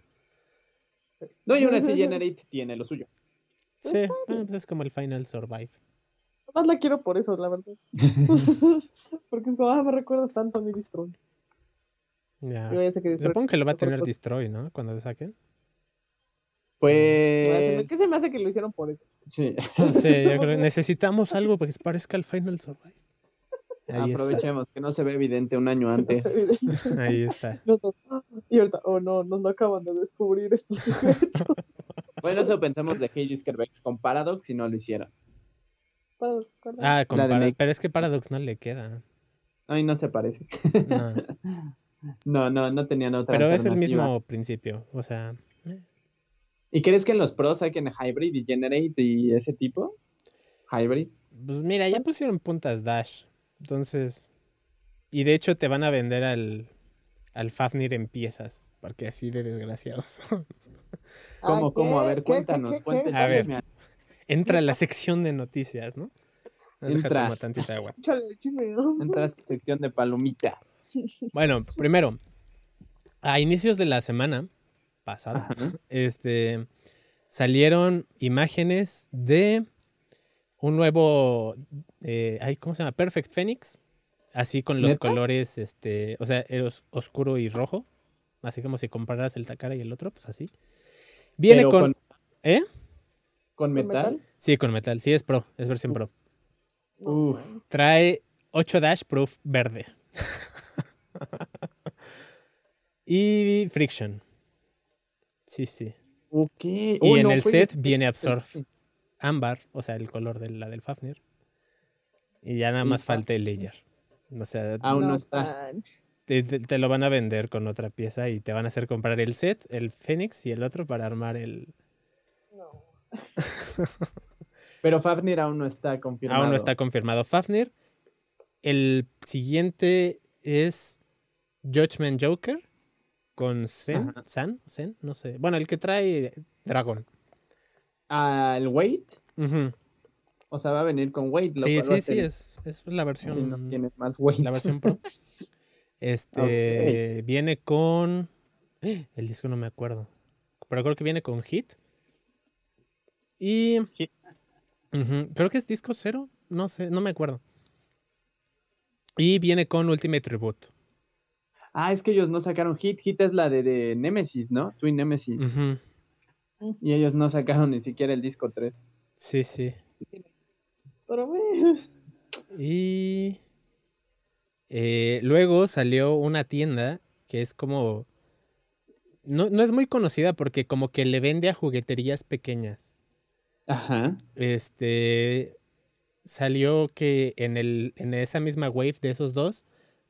No, y aún así Generate tiene lo suyo. Sí, bueno, pues es como el Final Survive. Más la quiero por eso, la verdad. Porque es como, ah, me recuerdas tanto a mi distro. Ya. Que Destroy- Supongo que lo va a tener. Destroy, ¿no? Cuando lo saquen. Pues. Me- ¿Qué se me hace que lo hicieron por eso? Sí. Sí, yo creo. Necesitamos algo para que se parezca al Final Survive. Ahí está. Aprovechemos que no se ve evidente un año antes. Ahí está. No sé. Y ahorita, oh no, nos lo acaban de descubrir estos secretos. Bueno, eso pensamos de Hades Kerbex con Paradox y no lo hicieron. Ah, con La de Para- Make. pero es que Paradox no le queda. Ay, no se parece. No. No, no, no tenían otra Pero es el mismo principio. O sea, eh, ¿Y crees que en los pros saquen Hybrid y Generate y ese tipo? Hybrid. pues mira, ya pusieron puntas Dash. Entonces. Y de hecho te van a vender al, al Fafnir en piezas. Porque así de desgraciados. ¿Cómo, cómo? A ver, ¿Qué, cuéntanos, qué, qué, cuéntanos. qué? A ver. Entra a la sección de noticias, ¿no? Entra. tomar tantita agua. Entra a esta sección de palomitas. Bueno, primero, a inicios de la semana pasada, Ajá. este, salieron imágenes de un nuevo, eh, ¿cómo se llama? Perfect Phoenix, así con los ¿Neta? colores, este, o sea, eros- oscuro y rojo, así como si compararas el Takara y el otro, pues así. Viene Pero con, con- ¿eh? ¿Con ¿Con metal? Sí, con metal, sí es pro, es versión pro. Uf. Trae 8 Dash Proof verde. y Friction. Sí, sí. Ok. Y Oh, en no, el set viene Absorb ámbar, o sea, el color de la del Fafnir. Y ya nada más fa- falta el layer. O sea, Aún no está. te, lo van a vender con otra pieza y te van a hacer comprar el set, el Phoenix y el otro para armar el... No. Pero Fafnir aún no está confirmado. Aún no está confirmado Fafnir. El siguiente es Judgment Joker con Zen. San, Zen, no sé. Bueno, el que trae Dragon. Wait. Ujú. O sea, va a venir con Wait. lo Sí, sí, sí, es, es la si versión, no tienes más Wait. la versión Pro. Este viene con el disco no me acuerdo, pero creo que viene con Hit. Y Hit. Creo que es disco cero, no sé, no me acuerdo. Y viene con Ultimate Tribute. Ah, es que ellos no sacaron Hit. Hit es la de, de Nemesis, ¿no? Twin Nemesis. Ujú, Y ellos no sacaron ni siquiera el disco 3. Sí, sí. Pero bueno. Y eh, luego salió una tienda que es como... No, no es muy conocida porque como que le vende a jugueterías pequeñas. Ajá. Este salió que en el en esa misma wave de esos dos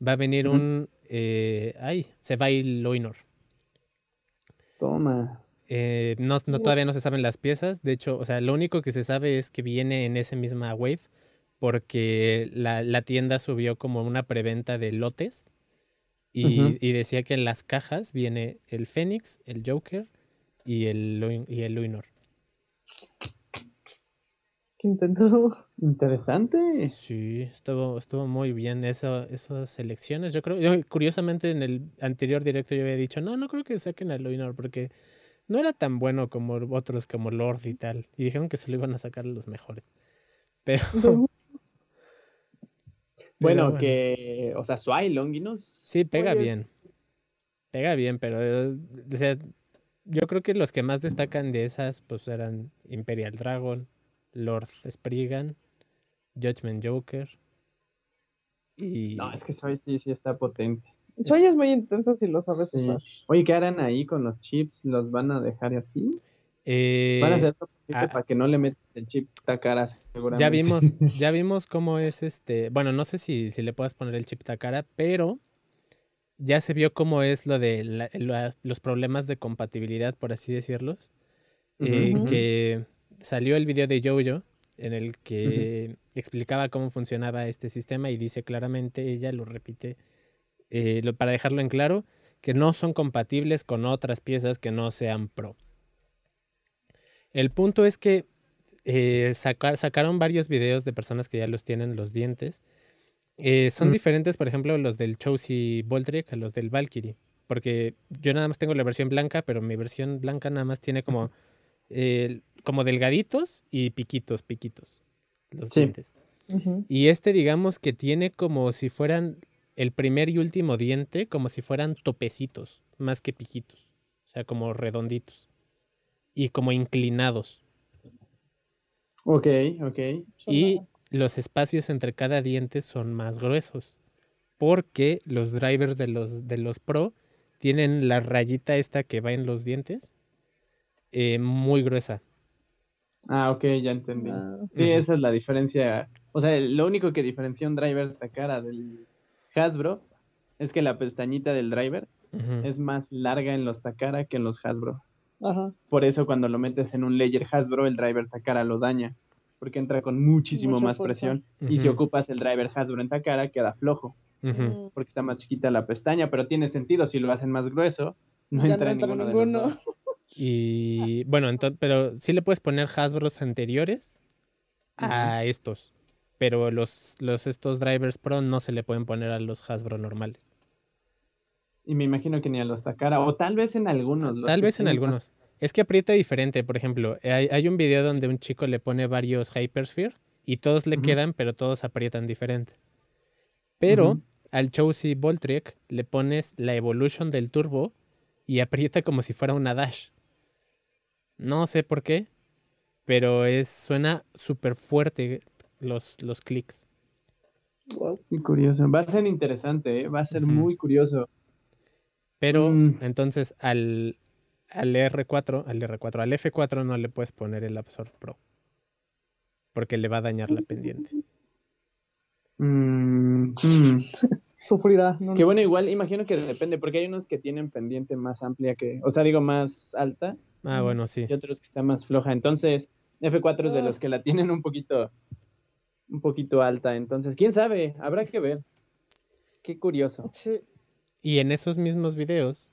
va a venir un eh, ay, Sevai Loinor. Toma. Eh, no, todavía no se saben las piezas. De hecho, o sea, lo único que se sabe es que viene en esa misma wave porque la, la tienda subió como una preventa de lotes y, y decía que en las cajas viene el Fénix, el Joker y el, y el Luinor. Qué intenso. Interesante. Sí, estuvo, estuvo muy bien eso, esas elecciones. Yo creo, yo, curiosamente en el anterior directo yo había dicho, no, no creo que saquen a Luinor porque no era tan bueno como otros como Lord y tal. Y dijeron que se lo iban a sacar los mejores. Pero, Bueno, bueno. que. O sea, Swai Longinus. sí, pega Oye, bien. es- Pega bien, pero o sea, yo creo que los que más destacan de esas pues eran Imperial Dragon, Lord Spriggan, Judgment Joker y... No, es que Swai sí, sí está potente. Soy es muy intenso si lo sabes Sí. usar. Oye, ¿qué harán ahí con los chips? ¿Los van a dejar así? eh, Van a hacer lo posible ah, para que no le metan el chip Takara, seguramente. Ya vimos, ya vimos cómo es este. Bueno, no sé si, si le puedas poner el chip Takara, pero ya se vio cómo es lo de la- la- los problemas de compatibilidad, por así decirlos. eh. Que salió el video de Jojo en el que explicaba cómo funcionaba este sistema y dice claramente, ella lo repite, eh, lo- para dejarlo en claro, que no son compatibles con otras piezas que no sean Pro. El punto es que eh, saca- sacaron varios videos de personas que ya los tienen los dientes. Eh, son Mm. diferentes, por ejemplo, los del Chelsea Boldrick a los del Valkyrie. Porque yo nada más tengo la versión blanca, pero mi versión blanca nada más tiene como, eh, como delgaditos y piquitos, piquitos. Los Sí. dientes. Y este, digamos que tiene como si fueran el primer y último diente, como si fueran topecitos, más que piquitos. O sea, como redonditos. Y como inclinados. Ok, ok. Y los espacios entre cada diente son más gruesos. Porque los drivers de los, de los Pro tienen la rayita esta que va en los dientes eh, muy gruesa. Ah, ok, ya entendí. Ah, Sí, esa es la diferencia. O sea, lo único que diferencia un driver Takara del Hasbro es que la pestañita del driver es más larga en los Takara que en los Hasbro. Ajá. Por eso cuando lo metes en un layer Hasbro, el driver Takara lo daña. Porque entra con muchísimo Mucha más fuerza. presión. Y si ocupas el driver Hasbro en Takara, queda flojo. Mm, Porque está más chiquita la pestaña. Pero tiene sentido. Si lo hacen más grueso, no Ya entra no en entra ninguno, de los ninguno. dos. Y bueno, entonces, pero sí le puedes poner Hasbros anteriores a estos. Pero los, los estos drivers Pro no se le pueden poner a los Hasbro normales. Y me imagino que ni a los Takara. O tal vez en algunos. los Tal vez en más- algunos. Es que aprieta diferente. Por ejemplo, hay, hay un video donde un chico le pone varios Hypersphere y todos le quedan, pero todos aprietan diferente. Pero al Chelsea Voltric le pones la Evolution del turbo y aprieta como si fuera una Dash. No sé por qué, pero es suena súper fuerte los, los clics. Wow. Qué curioso. Va a ser interesante, ¿eh? Va a ser muy curioso. Pero Mm. entonces al, al R4, al R4, al F4 no le puedes poner el Absorb Pro. Porque le va a dañar la pendiente. Mm, mm. Sufrirá. ¿no? Que bueno, igual imagino que depende, porque hay unos que tienen pendiente más amplia que, o sea, digo más alta Ah, bueno, sí. y otros que está más floja. Entonces, F4 es de Ah. los que la tienen un poquito, un poquito alta. Entonces, quién sabe, habrá que ver. Qué curioso. Sí. Y en esos mismos videos,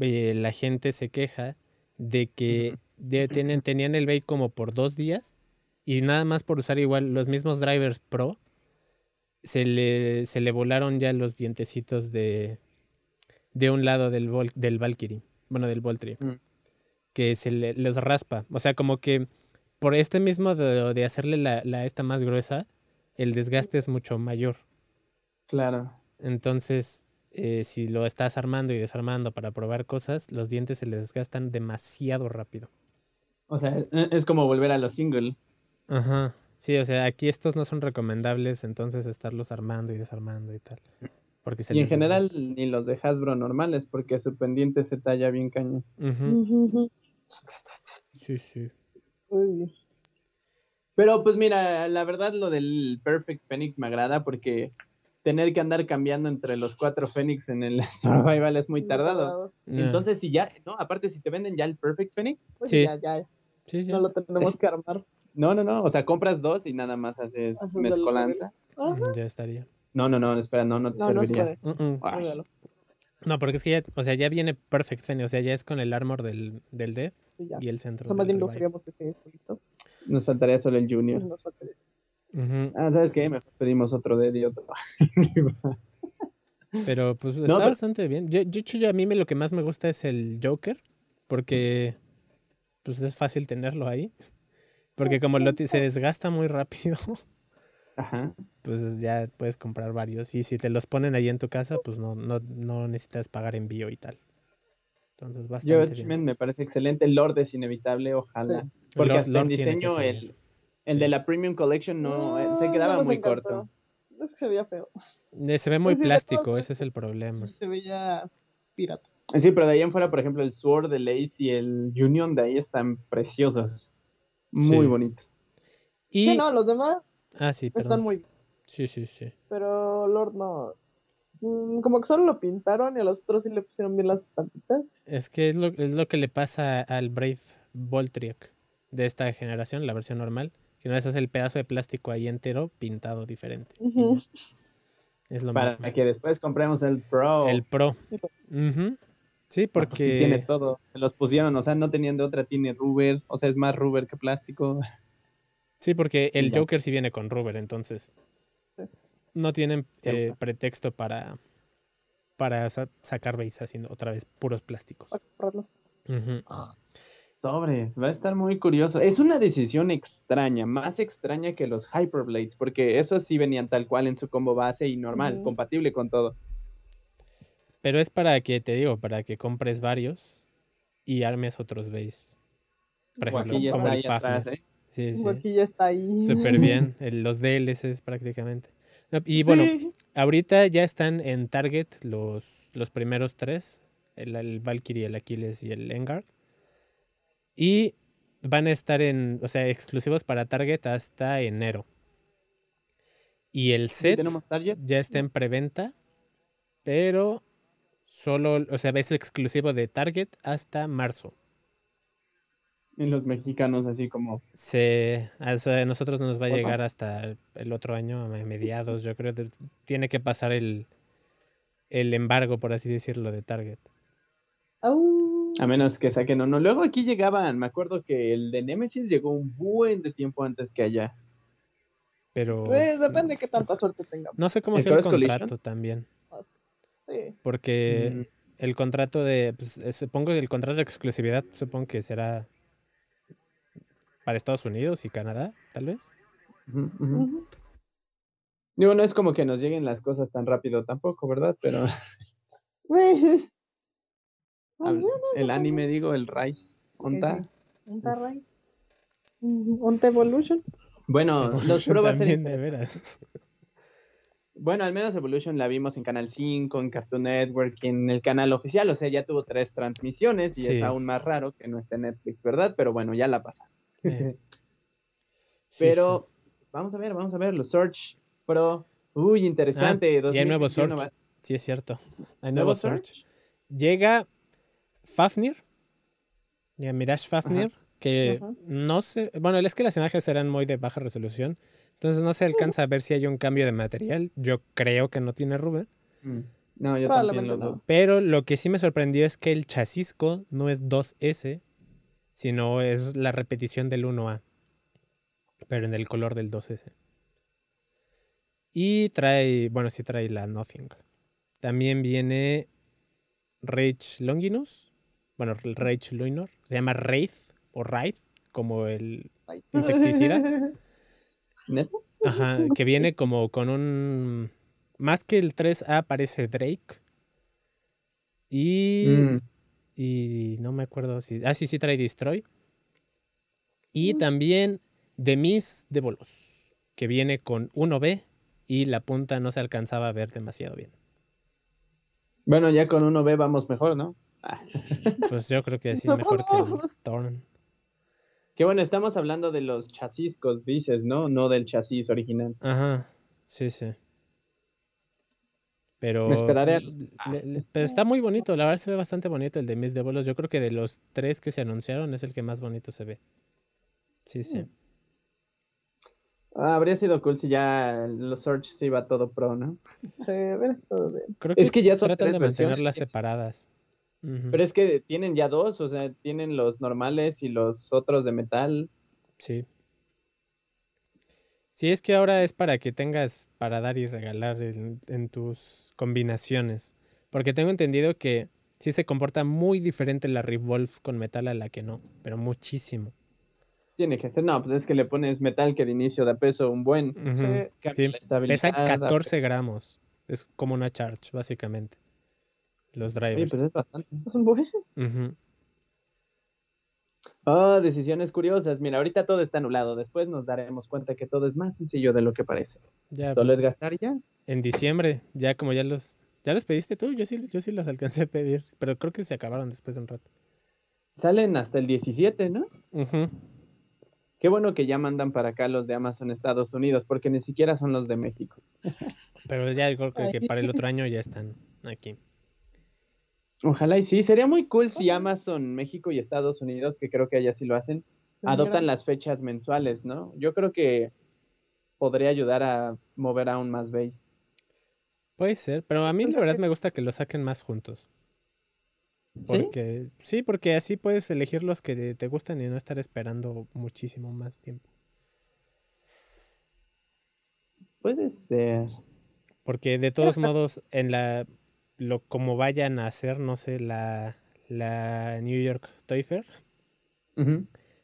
eh, la gente se queja de que de- tienen, tenían el bake como por dos días y nada más por usar igual los mismos drivers Pro, se le, se le volaron ya los dientecitos de, de un lado del, Vol- del Valkyrie, bueno, del Voltri, Mm. que se le, les raspa. O sea, como que por este mismo de, de hacerle la, la esta más gruesa, el desgaste es mucho mayor. Claro. Entonces, eh, si lo estás armando y desarmando para probar cosas, los dientes se les desgastan demasiado rápido. O sea, e- es como volver a los single. Ajá. Sí, o sea, aquí estos no son recomendables, entonces estarlos armando y desarmando y tal. Porque se Y en general, desgasta. ni los de Hasbro normales, porque su pendiente se talla bien cañón. Sí, sí. Uy. Pero pues mira, la verdad lo del Perfect Phoenix me agrada porque tener que andar cambiando entre los cuatro Phoenix en el Survival es muy tardado. Entonces, si ya, no, aparte si te venden ya el Perfect Phoenix, Pues Sí. ya, ya, sí, sí. no lo tenemos Es- que armar. no, no, no, o sea, compras dos y nada más haces mezcolanza. Ya estaría. No, no, no, espera, no, no te No, no se serviría. puede. Mm. Ay, Olvídalo. No, porque es que ya, o sea, ya viene Perfect Zen, o sea, ya es con el armor del, del Dev Sí, ya. y el centro. Más del bien lo Revive. usaríamos ese solito. Nos faltaría solo el Junior. Nos faltaría. Ah, ¿sabes qué? Mejor pedimos otro de y otro. Pero pues está pero- bastante bien. Yo, yo, hecho, yo- a mí me, lo que más me gusta es el Joker, porque pues es fácil tenerlo ahí. Porque como lo, se desgasta muy rápido, Ajá. pues ya puedes comprar varios. Y si te los ponen ahí en tu casa, pues no, no, no necesitas pagar envío y tal. Entonces bastante bien. Me parece excelente. El Lord es inevitable, ojalá. Sí. Porque Lord- hasta Lord en diseño, el, el Sí. de la Premium Collection no, eh, se quedaba no muy encantó. corto. Es que se veía feo. Eh, Se ve muy Pues sí, de plástico, ese es el problema. Se veía pirata. Sí, pero de ahí en fuera, por ejemplo, el Sword, el Ace y el Union de ahí están preciosos. Muy Sí. bonitos. Y... Sí, no, los demás Ah, sí, están muy. Sí, sí, sí. Pero Lord no. Mm, Como que solo lo pintaron y a los otros sí le pusieron bien las estampitas. Es que es lo, es lo que le pasa al Brave Voltriac de esta generación, la versión normal. Que no es el pedazo de plástico ahí entero pintado diferente. Es lo Para mismo. que después compremos el Pro. El Pro. Pues. Sí, Ah, pues sí porque. tiene todo. Se los pusieron, o sea, no tenían de otra. Tiene rubber, o sea, es más rubber que plástico. Sí, porque el. Joker sí viene con Rubber, entonces. No tienen eh, pretexto para. Para sa- sacar base haciendo otra vez puros plásticos. para comprarlos. Ujú. Sobres, va a estar muy curioso. Es una decisión extraña, más extraña que los Hyperblades, porque esos sí venían tal cual en su combo base y normal, compatible con todo. Pero es para que, te digo, para que compres varios y armes otros base. Por ejemplo, como el atrás, ¿eh? Sí, sí. Aquí ya está ahí. Súper bien. el- los DLCs prácticamente. Y bueno, Sí. ahorita ya están en Target los, los primeros tres. El, el Valkyrie, el Aquiles y el Engard. Y van a estar en, o sea, exclusivos para Target hasta enero. Y el set ya está en preventa, pero solo, o sea, es exclusivo de Target hasta marzo. Y los mexicanos así como... Sea, a nosotros nos va a Opa. llegar hasta el otro año, a mediados, yo creo. de- Tiene que pasar el, el embargo, por así decirlo, de Target. Au. A menos que saquen uno. Luego aquí llegaban, me acuerdo que el de Nemesis llegó un buen de tiempo antes que allá. Pero Pues depende de qué tanta suerte tengamos. no sé cómo ¿El sea el Collision? contrato también. Sí. Porque Mm, el contrato de, pues, supongo que el contrato de exclusividad, supongo que será para Estados Unidos y Canadá, tal vez. Digo, no es como que nos lleguen las cosas tan rápido tampoco, ¿verdad? Pero ver, el anime, digo, el Rise. ¿Onta? sí. Un Tarray. Un Evolution. Bueno, los Evolution a ser también, de veras. Bueno, al menos Evolution la vimos en Canal 5, en Cartoon Network, en el canal oficial, o sea, ya tuvo tres transmisiones y Sí. es aún más raro que no esté en Netflix, ¿verdad? Pero bueno, ya la pasa. Eh, sí, Pero vamos a ver, vamos a ver, los Search Pro. Uy, interesante. Ah, y hay nuevo 2021 Search. sí, es cierto. Hay ¿Nuevo nuevo Search. Llega Fafnir. Ya Mirage Fafnir que Ajá. no sé, bueno, es que las imágenes eran muy de baja resolución, entonces no se alcanza a ver si hay un cambio de material. Yo creo que no tiene Rubén, Mm. No, yo también lo no. pero lo que sí me sorprendió es que el chasisco no es 2S, sino es la repetición del 1A, pero en el color del 2S. Y trae, bueno, sí trae la Nothing. También viene Rage Longinus, bueno, Rage Luinor, se llama Wraith o Wraith, como el insecticida. Ajá, que viene como con un... Más que el 3A parece Drake. Y... Mm. Y no me acuerdo si... Ah, sí, sí trae Destroy. Y también Demis de Bolos, que viene con 1B y la punta no se alcanzaba a ver demasiado bien. Bueno, ya con uno B vamos mejor, ¿no? Ah, Pues yo creo que sí, mejor que el Thorn. Qué bueno, estamos hablando de los chasiscos, dices, ¿no? No del chasis original. Ajá, sí, sí. Pero, Me esperaré a los- le- le- pero está muy bonito, la verdad se ve bastante bonito el de Miss de Bolos. Yo creo que de los tres que se anunciaron es el que más bonito se ve. Sí, sí. Mm. Ah, habría sido cool si ya los Search se iba todo pro, ¿no? Sí, a ver, todo bien. Creo Es que ya son tratan tres de versiones. mantenerlas separadas. Ujú, Pero es que tienen ya dos, o sea, tienen los normales y los otros de metal. Sí. Sí, es que ahora es para que tengas para dar y regalar en, en tus combinaciones. Porque tengo entendido que sí se comporta muy diferente la Revolve con metal a la que no, pero muchísimo. Tiene que ser, no, pues es que le pones metal que de inicio da peso un buen. Sí. Sí. Pesan da- 14 gramos. Es como una charge, básicamente. Los Oye, drivers. pues es bastante. Es un buen. Oh, decisiones curiosas. Mira, ahorita todo está anulado. Después nos daremos cuenta que todo es más sencillo de lo que parece. Ya, Solo pues, es gastar y ya. en diciembre, ya como ya los... ¿Ya los pediste tú? Yo sí, yo sí los alcancé a pedir, pero creo que se acabaron después de un rato. Salen hasta el 17, ¿no? Ujú. Qué bueno que ya mandan para acá los de Amazon Estados Unidos, porque ni siquiera son los de México. Pero ya creo que Ay. para el otro año ya están aquí. Ojalá y sí. Sería muy cool si Amazon México y Estados Unidos, que creo que allá sí lo hacen, adoptan mira. las fechas mensuales, ¿no? Yo creo que podría ayudar a mover aún más base. Puede ser, pero a mí Pues la verdad me gusta que los saquen más juntos. ¿Sí? Porque sí, porque así puedes elegir los que te- te gustan y no estar esperando muchísimo más tiempo. Puede ser. Porque de todos modos, en la lo como vayan a hacer, no sé, la, la New York Toy Fair,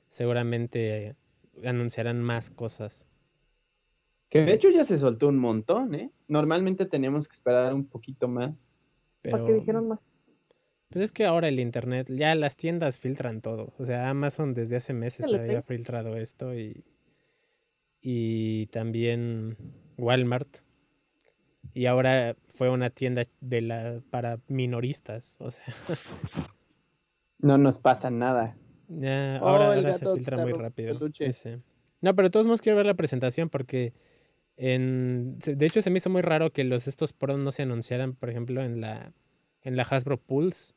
seguramente anunciarán más cosas. Que de hecho ya se soltó un montón, ¿eh? Normalmente tenemos que esperar un poquito más. Pero Porque dijeron más. pues es que ahora el internet, ya las tiendas filtran todo. O sea, Amazon desde hace meses había filtrado esto y, y también Walmart. Y ahora fue una tienda de la para minoristas. O sea, No nos pasa nada. ya Oh, ahora, se filtra muy rápido. Sí, sí. No, pero de todos modos quiero ver la presentación porque en de hecho se me hizo muy raro que los estos Pro no se anunciaran, por ejemplo, en la en la Hasbro Pulse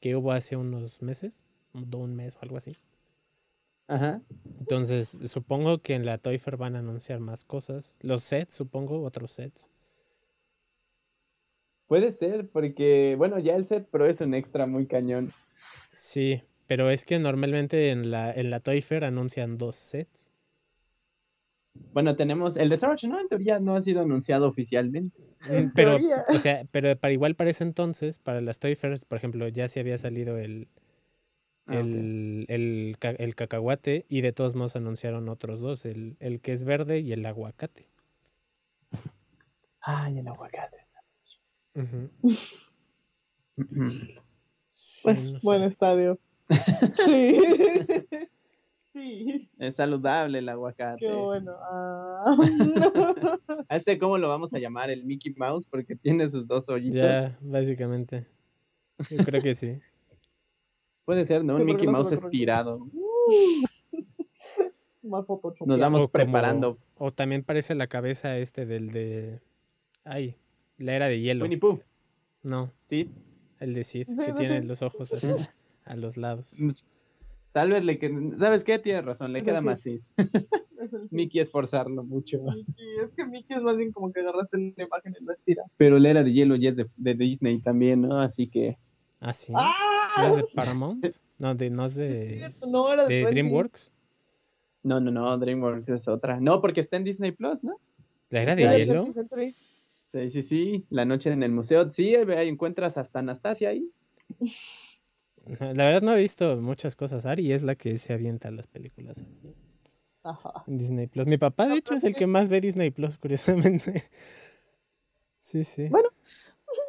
que hubo hace unos meses, un un mes o algo así. Ajá. Entonces, supongo que en la Toy Fair van a anunciar más cosas. Los sets, supongo, otros sets. Puede ser, porque, bueno, ya el set Pro es un extra muy cañón. Sí, pero es que normalmente en la, en la Toy Fair anuncian dos sets. Bueno, tenemos el de Surge, ¿no? En teoría no ha sido anunciado oficialmente. En Pero, teoría. o sea, pero para igual para ese entonces, para las Toy Fairs, por ejemplo, ya se había salido el, Ah, el, el, el cacahuate y de todos modos anunciaron otros dos, el, el que es verde y el aguacate. Ay, el aguacate. Pues no sé. buen estadio. Sí. sí. Es saludable el aguacate. Qué bueno. Ah. ¿A este cómo lo vamos a llamar? El Mickey Mouse, porque tiene sus dos hoyitos. Ya, básicamente. Yo creo que sí. Puede ser, ¿no? Un Mickey Mouse estirado. Nos vamos O como- preparando. O también parece la cabeza este del de. Ay, la era de hielo. Winnie Pooh, No, ¿sí? el de Sid, Sí, que tiene los ojos así a los lados. Está Tal vez le quede, ¿sabes qué? Tienes razón, le Es queda así. más el Mickey es forzarlo mucho. Mickey. Es que Mickey es más bien como que agarraste la imagen y la estira. Pero la era de hielo ya es de, de Disney también, ¿no? Así que. Ah, sí. ¡Ah! ¿No es de Paramount? No, de, no es Es de, cierto, no, era de, de 20. DreamWorks. No, no, no, DreamWorks es otra. No, porque está en Disney Plus, ¿no? ¿La era de Era de hielo? 20th Century. Sí, sí, sí. La noche en el museo. Sí, ahí encuentras hasta Anastasia ahí. La verdad no he visto muchas cosas. Ari es la que se avienta las películas Ajá. en Disney Plus. Mi papá, de hecho, es el que más ve Disney Plus, curiosamente. Sí, sí. Bueno.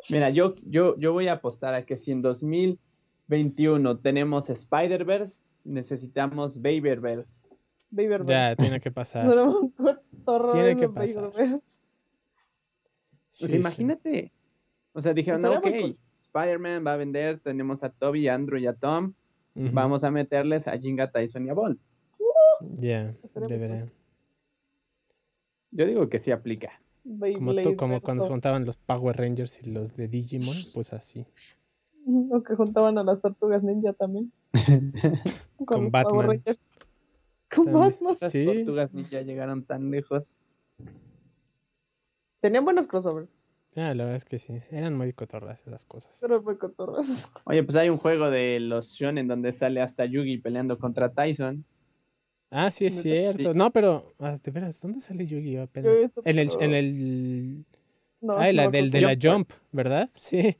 Mira, yo, yo, yo voy a apostar a que si en 2021 tenemos Spider-Verse, necesitamos Baby-Verse. Baby Bear. Ya, tiene que pasar. Tiene que pasar. Pues Sí, sí. imagínate. O sea, dijeron, Estaría ok, muy. Spider-Man va a vender, tenemos a Toby, a Andrew y a Tom, vamos a meterles a Jinga, Tyson y a Bolt. Ya, Estaría muy debería. Yo digo que sí aplica. Como, cuando se juntaban los Power Rangers y los de Digimon, pues así. O que juntaban a las tortugas ninja también. Con Batman. Power Rangers. Con También. Batman. Las Sí. tortugas ninja llegaron tan lejos. Tenían buenos crossovers, Ah, la verdad es que sí. Eran muy cotorras esas cosas. pero fue cotorras. Oye, pues hay un juego de los shonen donde sale hasta Yugi peleando contra Tyson. Ah, sí, es cierto. No, pero, ah, de veras, ¿dónde sale Yu-Gi-Oh apenas? En el, en el... No, ah, la no del de la Jump. ¿verdad? Sí.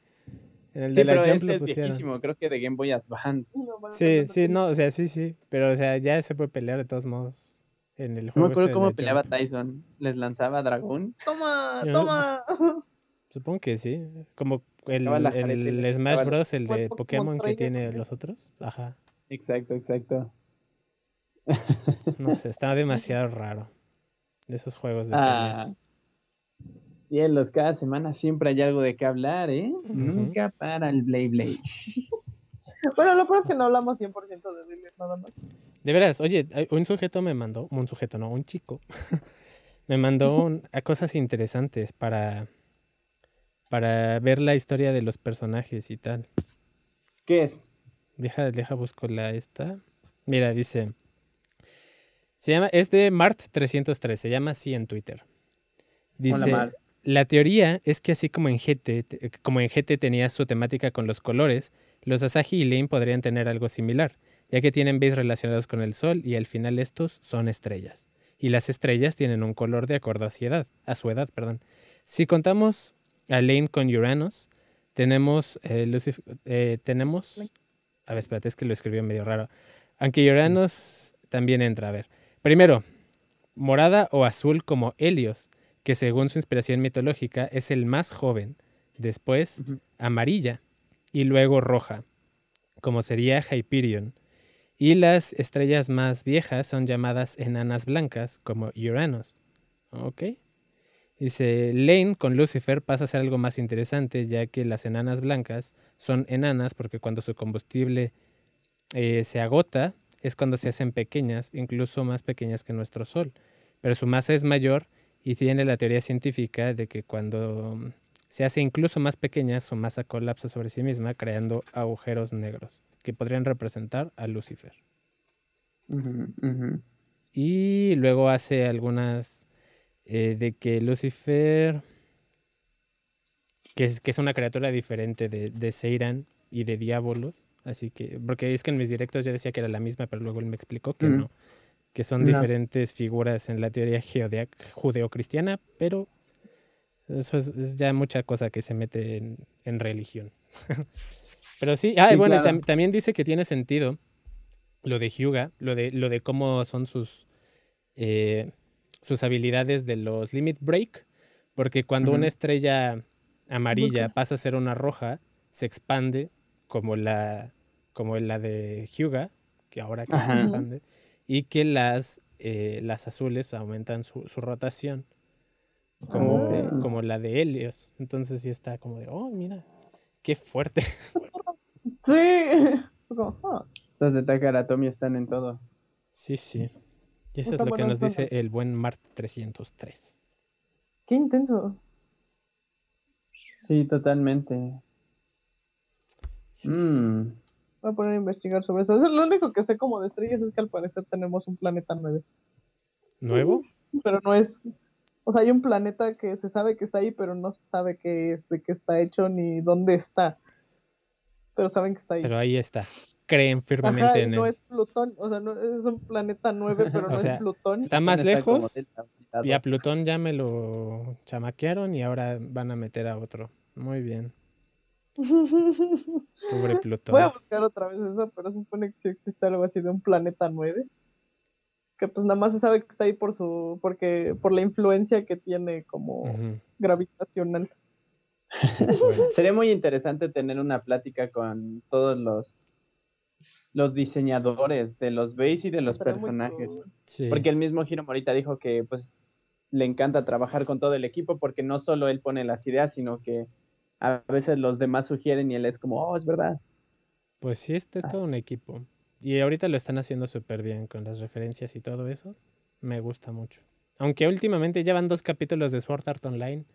En el Sí, de la pero Jump este lo es pusieron. viejísimo, creo que de Game Boy Advance. Sí, sí, no, no, o sea, sí, sí. Pero, o sea, ya se puede pelear de todos modos en el No me juego. acuerdo este cómo peleaba Jump. Tyson. Les lanzaba dragón. Toma, toma. Supongo que sí. Como el, el Smash Bros, el de Pokémon que tiene los otros. Ajá. Exacto, exacto. No sé, está demasiado raro. De esos juegos de Ah, peleas. cielos, cada semana siempre hay algo de qué hablar, ¿eh? Nunca para el Blade Blade. Bueno, lo peor es que no hablamos 100% de Billy, nada más. De veras, oye, un sujeto me mandó, un sujeto, no, un chico, me mandó un- a cosas interesantes para, para ver la historia de los personajes y tal. ¿Qué es? Deja, deja busco la esta. Mira, dice. Se llama, es de Mart303, se llama así en Twitter. Dice, la teoría es que así como en GT, como en GT tenía su temática con los colores, los Asahi y Lane podrían tener algo similar, ya que tienen base relacionados con el sol y al final estos son estrellas. Y las estrellas tienen un color de acuerdo a su edad, a su edad, perdón. Si contamos a Lane con Uranus, tenemos eh, Lucif- eh, tenemos a ver, espérate, es que lo escribió medio raro. Aunque Uranus también entra, a ver. Primero, morada o azul como Helios, que según su inspiración mitológica es el más joven. Después, amarilla y luego roja, como sería Hyperion. Y las estrellas más viejas son llamadas enanas blancas, como Uranus. ¿Ok? Dice, Lane con Lucifer pasa a ser algo más interesante, ya que las enanas blancas son enanas porque cuando su combustible eh, se agota es cuando se hacen pequeñas, incluso más pequeñas que nuestro Sol. Pero su masa es mayor y tiene la teoría científica de que cuando mm, se hace incluso más pequeña, su masa colapsa sobre sí misma, creando agujeros negros, que podrían representar a Lucifer. Y luego hace algunas eh, de que Lucifer, que es, que es una criatura diferente de, de Seiran y de Diabolos. Así que, porque es que en mis directos yo decía que era la misma, pero luego él me explicó que Mm. no. Que son No. diferentes figuras en la teoría judeocristiana, pero eso es, es ya mucha cosa que se mete en, en religión. pero sí, ah, y Sí, bueno, y claro. tam- también dice que tiene sentido lo de Hyuga, lo de, lo de cómo son sus, eh, sus habilidades de los Limit Break, porque cuando una estrella amarilla Busca. pasa a ser una roja, se expande como la, como la de Hyuga, que ahora que se expande, y que las, eh, las azules aumentan su, su rotación, como, como la de Helios. Entonces sí está como de, oh, mira, qué fuerte. Sí. Como, ah, Los de Takara Tomy están en todo. Sí, sí. Y eso es lo que nos dice el buen Mart 303. qué intenso. Sí, totalmente. Sí, sí. Mm. Voy a poner a investigar sobre eso. Eso es lo único que sé como de estrellas es que al parecer tenemos un planeta 9. ¿Nuevo? Pero no es. O sea, hay un planeta que se sabe que está ahí, pero no se sabe qué es, de qué está hecho ni dónde está. Pero saben que está ahí. Pero ahí está. Creen firmemente Ajá, en no él. es Plutón, o sea, no, es un planeta 9, pero O no sea, es Plutón. Está más Está lejos. Y a Plutón ya me lo chamaquearon y ahora van a meter a otro. Muy bien. Pobre Plutón. Voy a buscar otra vez eso, pero se supone que sí existe algo así de un planeta 9. Que pues nada más se sabe que está ahí por su, porque, por la influencia que tiene como gravitacional. Sería muy interesante tener una plática con todos los los diseñadores de los base y de los personajes. cool. Sí. Porque el mismo Hiro Morita dijo que pues le encanta trabajar con todo el equipo porque no solo él pone las ideas, sino que a veces los demás sugieren y él es como, oh, es verdad. Pues sí, este es todo un equipo. Y ahorita lo están haciendo súper bien con las referencias y todo eso. Me gusta mucho. Aunque últimamente ya van dos capítulos de Sword Art Online.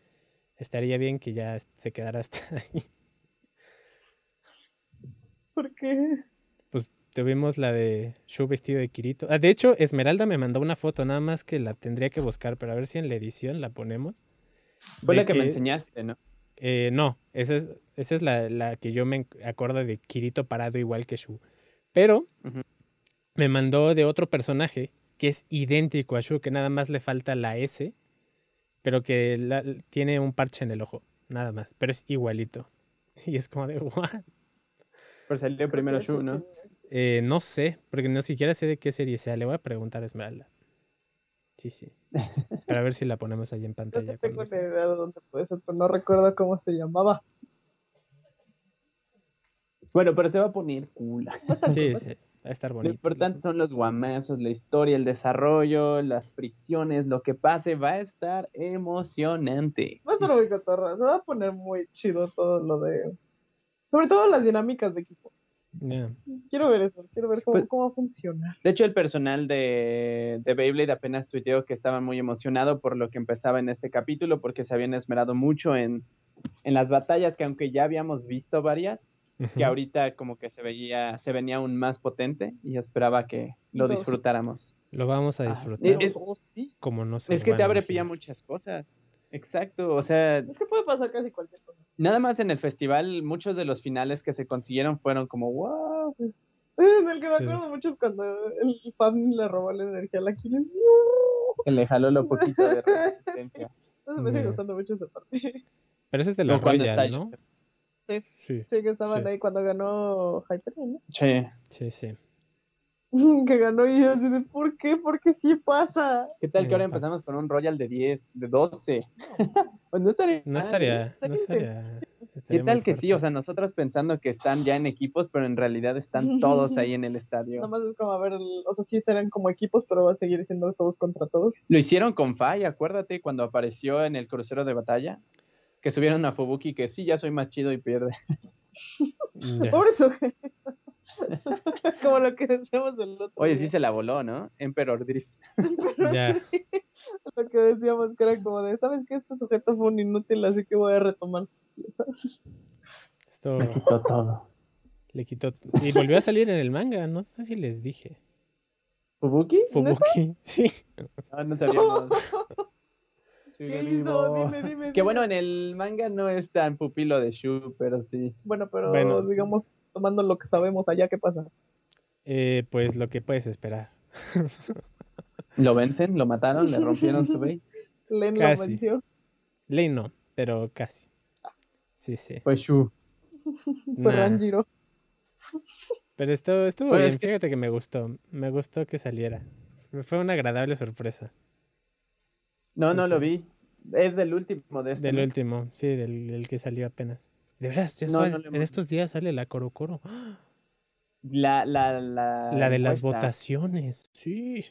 Estaría bien que ya se quedara hasta ahí. ¿Por qué? Pues tuvimos la de Shu vestido de Kirito. Ah, de hecho, Esmeralda me mandó una foto, nada más que la tendría que buscar, pero a ver si en la edición la ponemos. Fue la que, me enseñaste, ¿no? Eh, no, esa es, esa es la, la que yo me acuerdo de Kirito parado igual que Shu. Pero me mandó de otro personaje que es idéntico a Shu, que nada más le falta la S, pero que la- tiene un parche en el ojo, nada más, pero es igualito. Y es como de, ¿what? Pero salió primero Shu, ¿no? Eh, no sé, porque no siquiera sé de qué serie sea. Le voy a preguntar a Esmeralda. Sí, sí. Para ver si la ponemos ahí en pantalla. sí tengo sea. idea de dónde puede ser, pero no recuerdo cómo se llamaba. Bueno, pero se va a poner cool. Sí, sí. Va a estar Lo bonito. importante son los guamazos, la historia, el desarrollo, las fricciones, lo que pase va a estar emocionante. Va a ser muy cotorra. Se va a poner muy chido todo lo de. Sobre todo las dinámicas de equipo. Quiero ver eso. Quiero ver cómo, Pues- cómo va a funcionar. De hecho, el personal de, de Beyblade apenas tuiteó que estaba muy emocionado por lo que empezaba en este capítulo, porque se habían esmerado mucho en, en las batallas, que aunque ya habíamos visto varias, que ahorita como que se veía, se venía aún más potente y esperaba que lo disfrutáramos. Lo vamos a Ah, disfrutar. es- Oh, sí. como no se Es que te abre pilla muchas cosas. Exacto, o sea, Es que puede pasar casi cualquier cosa. nada más en el festival, muchos de los finales que se consiguieron fueron como, wow. En el que me Sí. acuerdo mucho es cuando el fan le robó la energía a la Aquiles. Que le jaló lo poquito de resistencia. Entonces me sigue gustando mucho esa parte. Pero ese es de cuando Royal, está- ¿no? Sí. Sí, Sí, que estaban Sí. ahí cuando ganó Hyperion, ¿no? Che, sí, sí. Que ganó y yo así de, ¿por qué? Porque sí pasa. ¿qué tal que ahora pasa. empezamos con un Royal de 10, de 12? pues no estaría No estaría, ¿eh? no estaría estaría. ¿Qué tal que sí? O sea, nosotros pensando que están ya en equipos, pero en realidad están todos ahí en el Nada estadio. más es como, a ver, el- o sea, sí serán como equipos, pero va a seguir siendo todos contra todos. Lo hicieron con Fai, acuérdate cuando apareció en el crucero de batalla, que subieron a Fubuki que sí, ya soy más chido y pierde. Por eso. como lo que decíamos el otro Oye, día. sí se la voló, ¿no? Emperor Drift. Ya. Lo que decíamos que era como de, ¿sabes qué? Este sujeto fue un inútil, así que voy a retomar sus piezas. Esto quitó todo. le quitó. Y volvió a salir en el manga. No sé si les dije. ¿Fubuki? Fubuki. Sí. No, no sabíamos. ¿Qué hizo? Dime, dime. Que bueno, en el manga no es tan pupilo de Shu, pero sí. Bueno, pero Bueno. digamos, tomando lo que sabemos allá, ¿qué pasa? Eh, pues lo que puedes esperar. Lo vencen, lo mataron, le rompieron su base. Len lo Casi. venció. Ley no, pero casi. Sí, sí. Fue Shu. Fue Nah, Ranjiro. Pero estuvo, estuvo Bueno, bien. es que- Fíjate que me gustó. Me gustó que saliera. Fue una agradable sorpresa. No, Sí, no lo vi. Es del último de este. Del ¿no? último, sí, del, del que salió apenas. De veras, ya No, sale- no en hemos estos días sale la Coro Coro. La, la, la, La de las votaciones. Sí.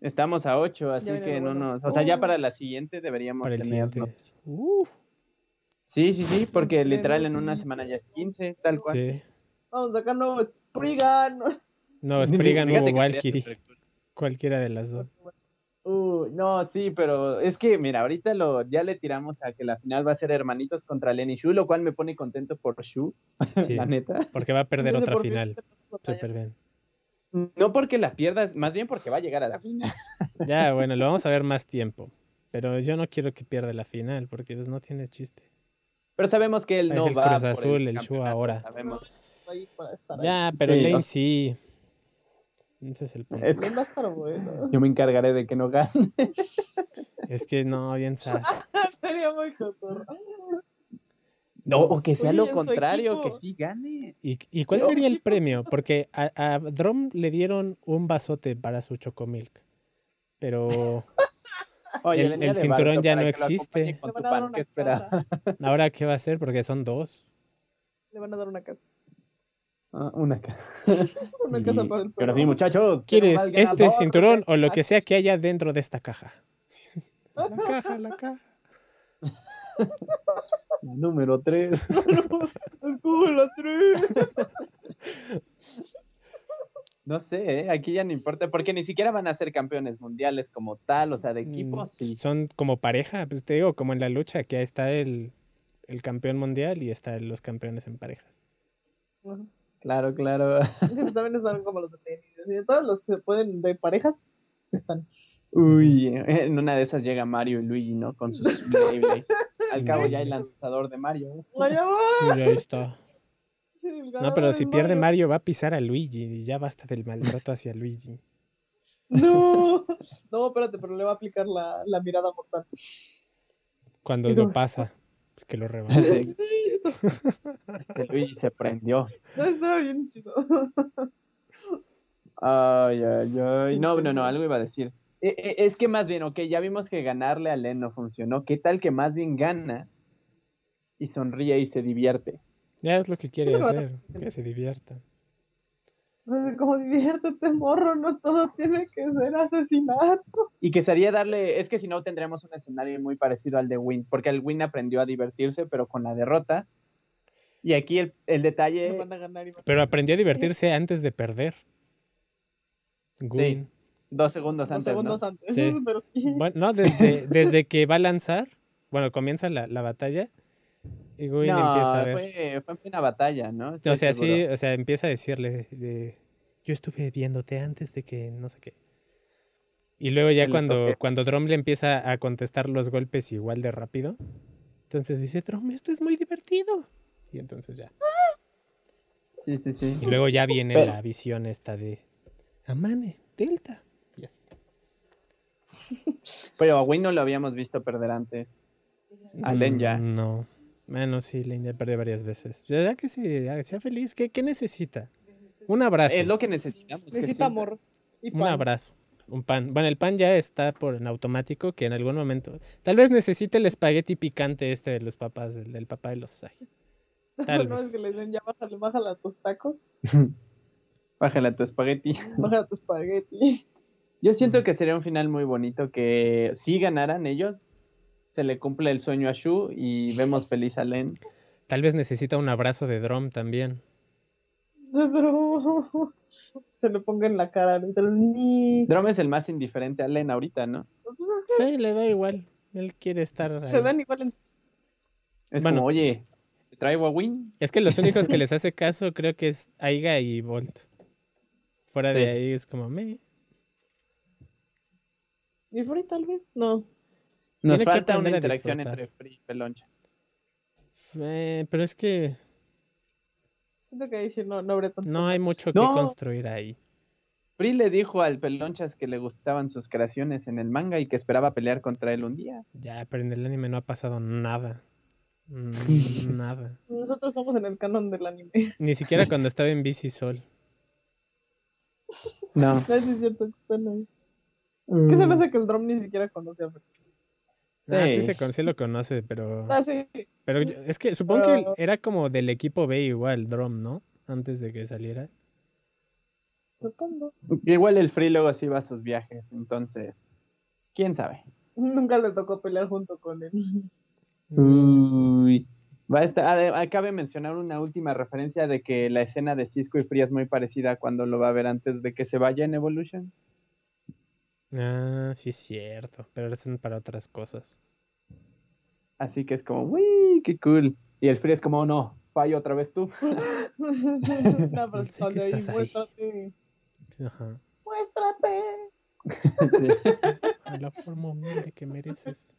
Estamos a 8, así Ya que no nos. O sea, ya Uh. para la siguiente deberíamos Para el tener. siguiente. Uf, Sí, sí, sí, porque literal en una semana ya es 15, tal cual. sí. Vamos a sacar nuevo Spriggan. No, Spriggan o Valkyrie. Cualquiera de las dos. Uh, no, sí, pero es que, mira, ahorita lo, ya le tiramos a que la final va a ser hermanitos contra Len y Shu, lo cual me pone contento por Shu, Sí, la neta. porque va a perder Entonces, otra final. Súper bien. No porque la pierdas, más bien porque va a llegar a la final. Ya, bueno, lo vamos a ver más tiempo. Pero yo no quiero que pierda la final, porque pues no tiene chiste. Pero sabemos que él Es no el va Cruz por Azul, el Shu ahora. Sabemos. Ahí para estar ahí. Ya, pero Sí, Lane sí. Ese es el punto. Es a estar bueno. Yo me encargaré de que no gane. Es que no, bien sad. Sería muy cotorro. No, o que sea Oye, lo contrario, que sí gane. ¿Y, y cuál Pero- sería el premio? Porque a, a Drom le dieron un vasote para su chocomilk. Pero Oye, El- el cinturón ya no que existe. ahora qué va a hacer? Porque son dos. Le van a dar una casa. Ah, una ca- Una Y- casa para el Pero perro. sí, muchachos. ¿Quieres este ganador cinturón o lo que sea que haya dentro de esta caja? La caja, la caja. La número 3. Es como la tres. No sé, ¿eh? aquí ya no importa, porque ni siquiera van a ser campeones mundiales como tal, o sea, de equipos, Mm, sí. Son como pareja, pues te digo, como en la lucha, que ahí está el, el campeón mundial y están los campeones en parejas. Ajá. Claro, claro. También están como los de tenis. Todos los que se pueden de parejas están. Uy, en una de esas llega Mario y Luigi, ¿no? Con sus Beyblades. Al cabo ya hay lanzador de Mario. Sí, ahí está. El No, pero si pierde Mario va a pisar a Luigi y ya basta del maltrato hacia Luigi. No. No, espérate, pero le va a aplicar la, la mirada mortal. Cuando lo pasa, pues que lo rebasa. Sí, este Luigi se prendió. no estaba bien chido. Ay, ay, ay. No, no, no, algo iba a decir. Eh, eh, Es que más bien, ok, ya vimos que ganarle a Len no funcionó. ¿Qué tal que más bien gana y sonríe y se divierte? Ya es lo que quiere hacer, que se divierta. Entonces, como diviértete, morro, no todo tiene que ser asesinato. Y que sería darle, es que si no tendríamos un escenario muy parecido al de Win, porque el Win aprendió a divertirse, pero con la derrota. Y aquí el, el No detalle, van a ganar y van a- Pero aprendió a divertirse antes de perder. Gwyn. dos segundos Dos antes, segundos ¿no? antes. Sí. Pero sí. Bueno, no, desde, desde que va a lanzar, bueno, comienza la, la batalla y Gwyn No, empieza a ver. fue, fue en plena batalla, ¿no? O sea, seguro. sí, o sea, empieza a decirle de, yo estuve viéndote antes de que no sé qué. Y luego ya cuando, cuando Drom le empieza a contestar los golpes igual de rápido, entonces dice, Drom, esto es muy divertido. Y entonces ya. Sí, sí, sí. Y luego ya viene Pero- la visión esta de Amane, Delta. Y así. Pero a Win no lo habíamos visto perder antes. A Len ya. Mm, No. Bueno, sí, ya perdió varias veces. Ya, que sí, ya, sea feliz. ¿Qué, qué necesita? Un abrazo. Es lo que necesitamos. Necesita amor. Y Un abrazo. Un pan. Bueno, el pan ya está por en automático, que en algún momento. Tal vez necesite el espagueti picante este de los papás, del, del papá de los Sagi. Tal no, vez. es que le dicen, ya bájale, bájale a tus tacos, Bájale a tu espagueti. bájale a tu espagueti. Yo siento que sería un final muy bonito que si ganaran ellos, se le cumple el sueño a Shu y vemos feliz a Len. Tal vez necesita un abrazo de Drom también. Pero se le ponga en la cara. Drom es el más indiferente a Len ahorita, ¿no? Sí, le da igual. Él quiere estar. se ahí. dan igual en... Es Bueno. como, oye, ¿te traigo a Win? Es que los únicos que les hace caso creo que es Aiga y Volt. Fuera Sí. de ahí es como me. ¿Y Free tal vez? No. Nos Tiene falta una interacción entre Free y Pelonchas. Eh, pero es que Siento que ahí sí no, no no hay mucho que construir ahí. Free le dijo al Pelonchas que le gustaban sus creaciones en el manga y que esperaba pelear contra él un día. Ya, pero en el anime no ha pasado nada. Mm, nada. Nosotros estamos en el canon del anime. Ni siquiera cuando estaba en Bici Sol. No. No, es cierto que ahí. ¿Qué se me hace que el Drum ni siquiera conoce a Free? Ah, sí, Sí. se, con- sí lo conoce, pero. Ah, sí. Pero es que supongo Pero- que era como del equipo B igual, Drum, ¿no? Antes de que saliera. Supongo. Igual el Free luego sí va a sus viajes, entonces, quién sabe. Nunca le tocó pelear junto con él. Uy. Va a estar, ah, ah, cabe mencionar una última referencia de que la escena de Cisco y Free es muy parecida a cuando lo va a ver antes de que se vaya en Evolution. Ah, sí es cierto, pero ahora son para otras cosas. Así que es como, uy, qué cool. Y el Free es como, no, fallo otra vez tú. no, pero Sé sal que ahí, ahí. muéstrate. Ajá. Muéstrate. Sí. A la forma humilde que mereces.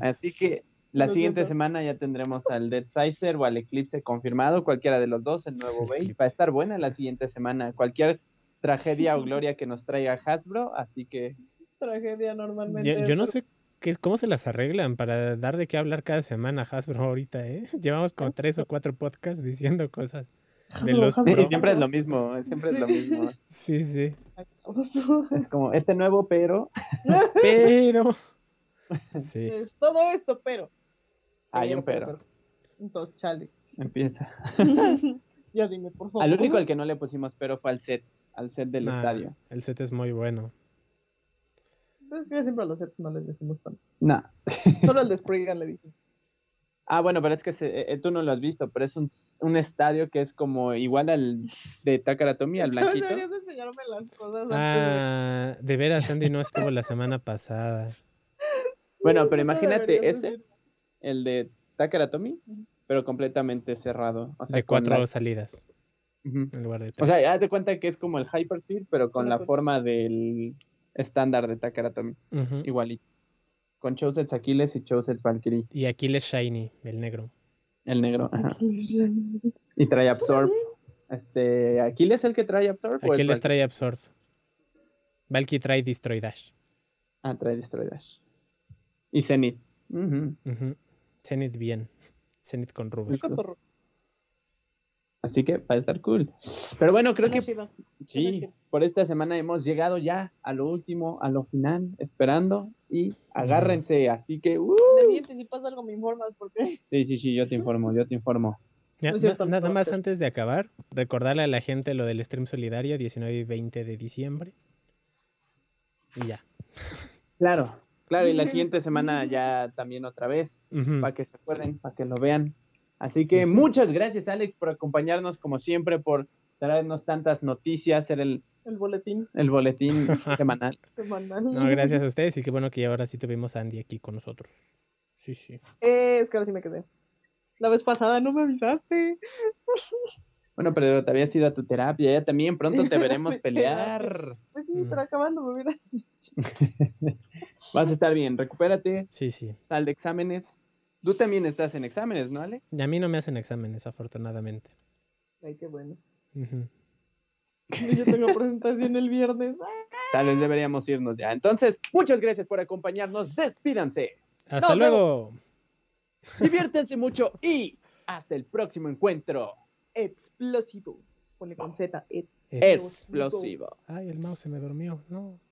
Así que la siguiente semana ya tendremos al Dead Sizer o al Eclipse confirmado, cualquiera de los dos, el nuevo Bale. Va a estar buena la siguiente semana. Cualquier tragedia o gloria que nos traiga Hasbro, así que Tragedia normalmente. Yo, yo no sé qué, cómo se las arreglan para dar de qué hablar cada semana Hasbro ahorita, ¿eh? Llevamos como tres o cuatro podcasts diciendo cosas de los pro. siempre es lo mismo, siempre es lo Sí. mismo. Sí, sí. Es como este nuevo, pero Pero... Sí. Es todo esto, pero. hay un pero. Entonces, chale. Empieza. ya dime, por favor. Al único al que no le pusimos pero fue al set, al set del Ah, estadio. el set es muy bueno. Es que siempre a los sets no les decimos tanto. No. Solo al de Spriggan le dije. Ah, bueno, pero es que se- eh, tú no lo has visto, pero es un, un estadio que es como igual al de Takaratomi, al blanquito. Deberías enseñarme las cosas antes de- Ah, de veras, Andy no estuvo la semana pasada. Bueno, pero imagínate ese, decir. el de Takaratomi, pero completamente cerrado. O sea, De cuatro la- salidas Ujú. en lugar de O sea, haz de cuenta que es como el Hypersphere, pero con la forma del estándar de Takaratomi, Ujú. igualito. Con Chousets Aquiles y Chousets Valkyrie, Y Aquiles Shiny, el negro. el negro. ajá. Y trae Absorb. Este, ¿Aquiles el que trae Absorb? o es Aquiles Valkyrie? trae Absorb. Valky trae Destroy Dash. Ah, trae Destroy Dash. Y Zenith. Zenith bien. Zenith con Rubber. Así que va a estar cool. Pero bueno, creo que sí, por esta semana hemos llegado ya a lo último, a lo final, esperando y agárrense. Así que, uh, si pasa algo me informas porque sí, sí, sí, yo te informo, yo te informo. Ya, No cierto, nada no, más antes de acabar, recordarle a la gente lo del stream solidario 19 y 20 de diciembre. Y ya. Claro, claro, y la siguiente semana ya también otra vez, para que se acuerden, para que lo vean. Así Sí, que sí. muchas gracias, Alex, por acompañarnos como siempre, por traernos tantas noticias, ser el, el boletín el boletín semanal. semanal. No, gracias a ustedes y qué bueno que ahora sí tuvimos a Andy aquí con nosotros. Sí, sí. Eh, es que ahora sí me quedé. La vez pasada no me avisaste. Bueno, pero te habías ido a tu terapia, ya también pronto te veremos pelear. Pues sí, Mm. pero acabando me hubiera. Vas a estar bien, recupérate, Sí, sí. sal de exámenes. Tú también estás en exámenes, ¿no, Alex? Y a mí no me hacen exámenes, afortunadamente. Ay, qué bueno. Ujú. Yo tengo presentación el viernes. Tal vez deberíamos irnos ya. Entonces, muchas gracias por acompañarnos. Despídanse. Hasta Nos luego. Diviértanse mucho y hasta el próximo encuentro. Explosivo. Ponle con Z. Explosivo. Ay, el mouse se me durmió. No.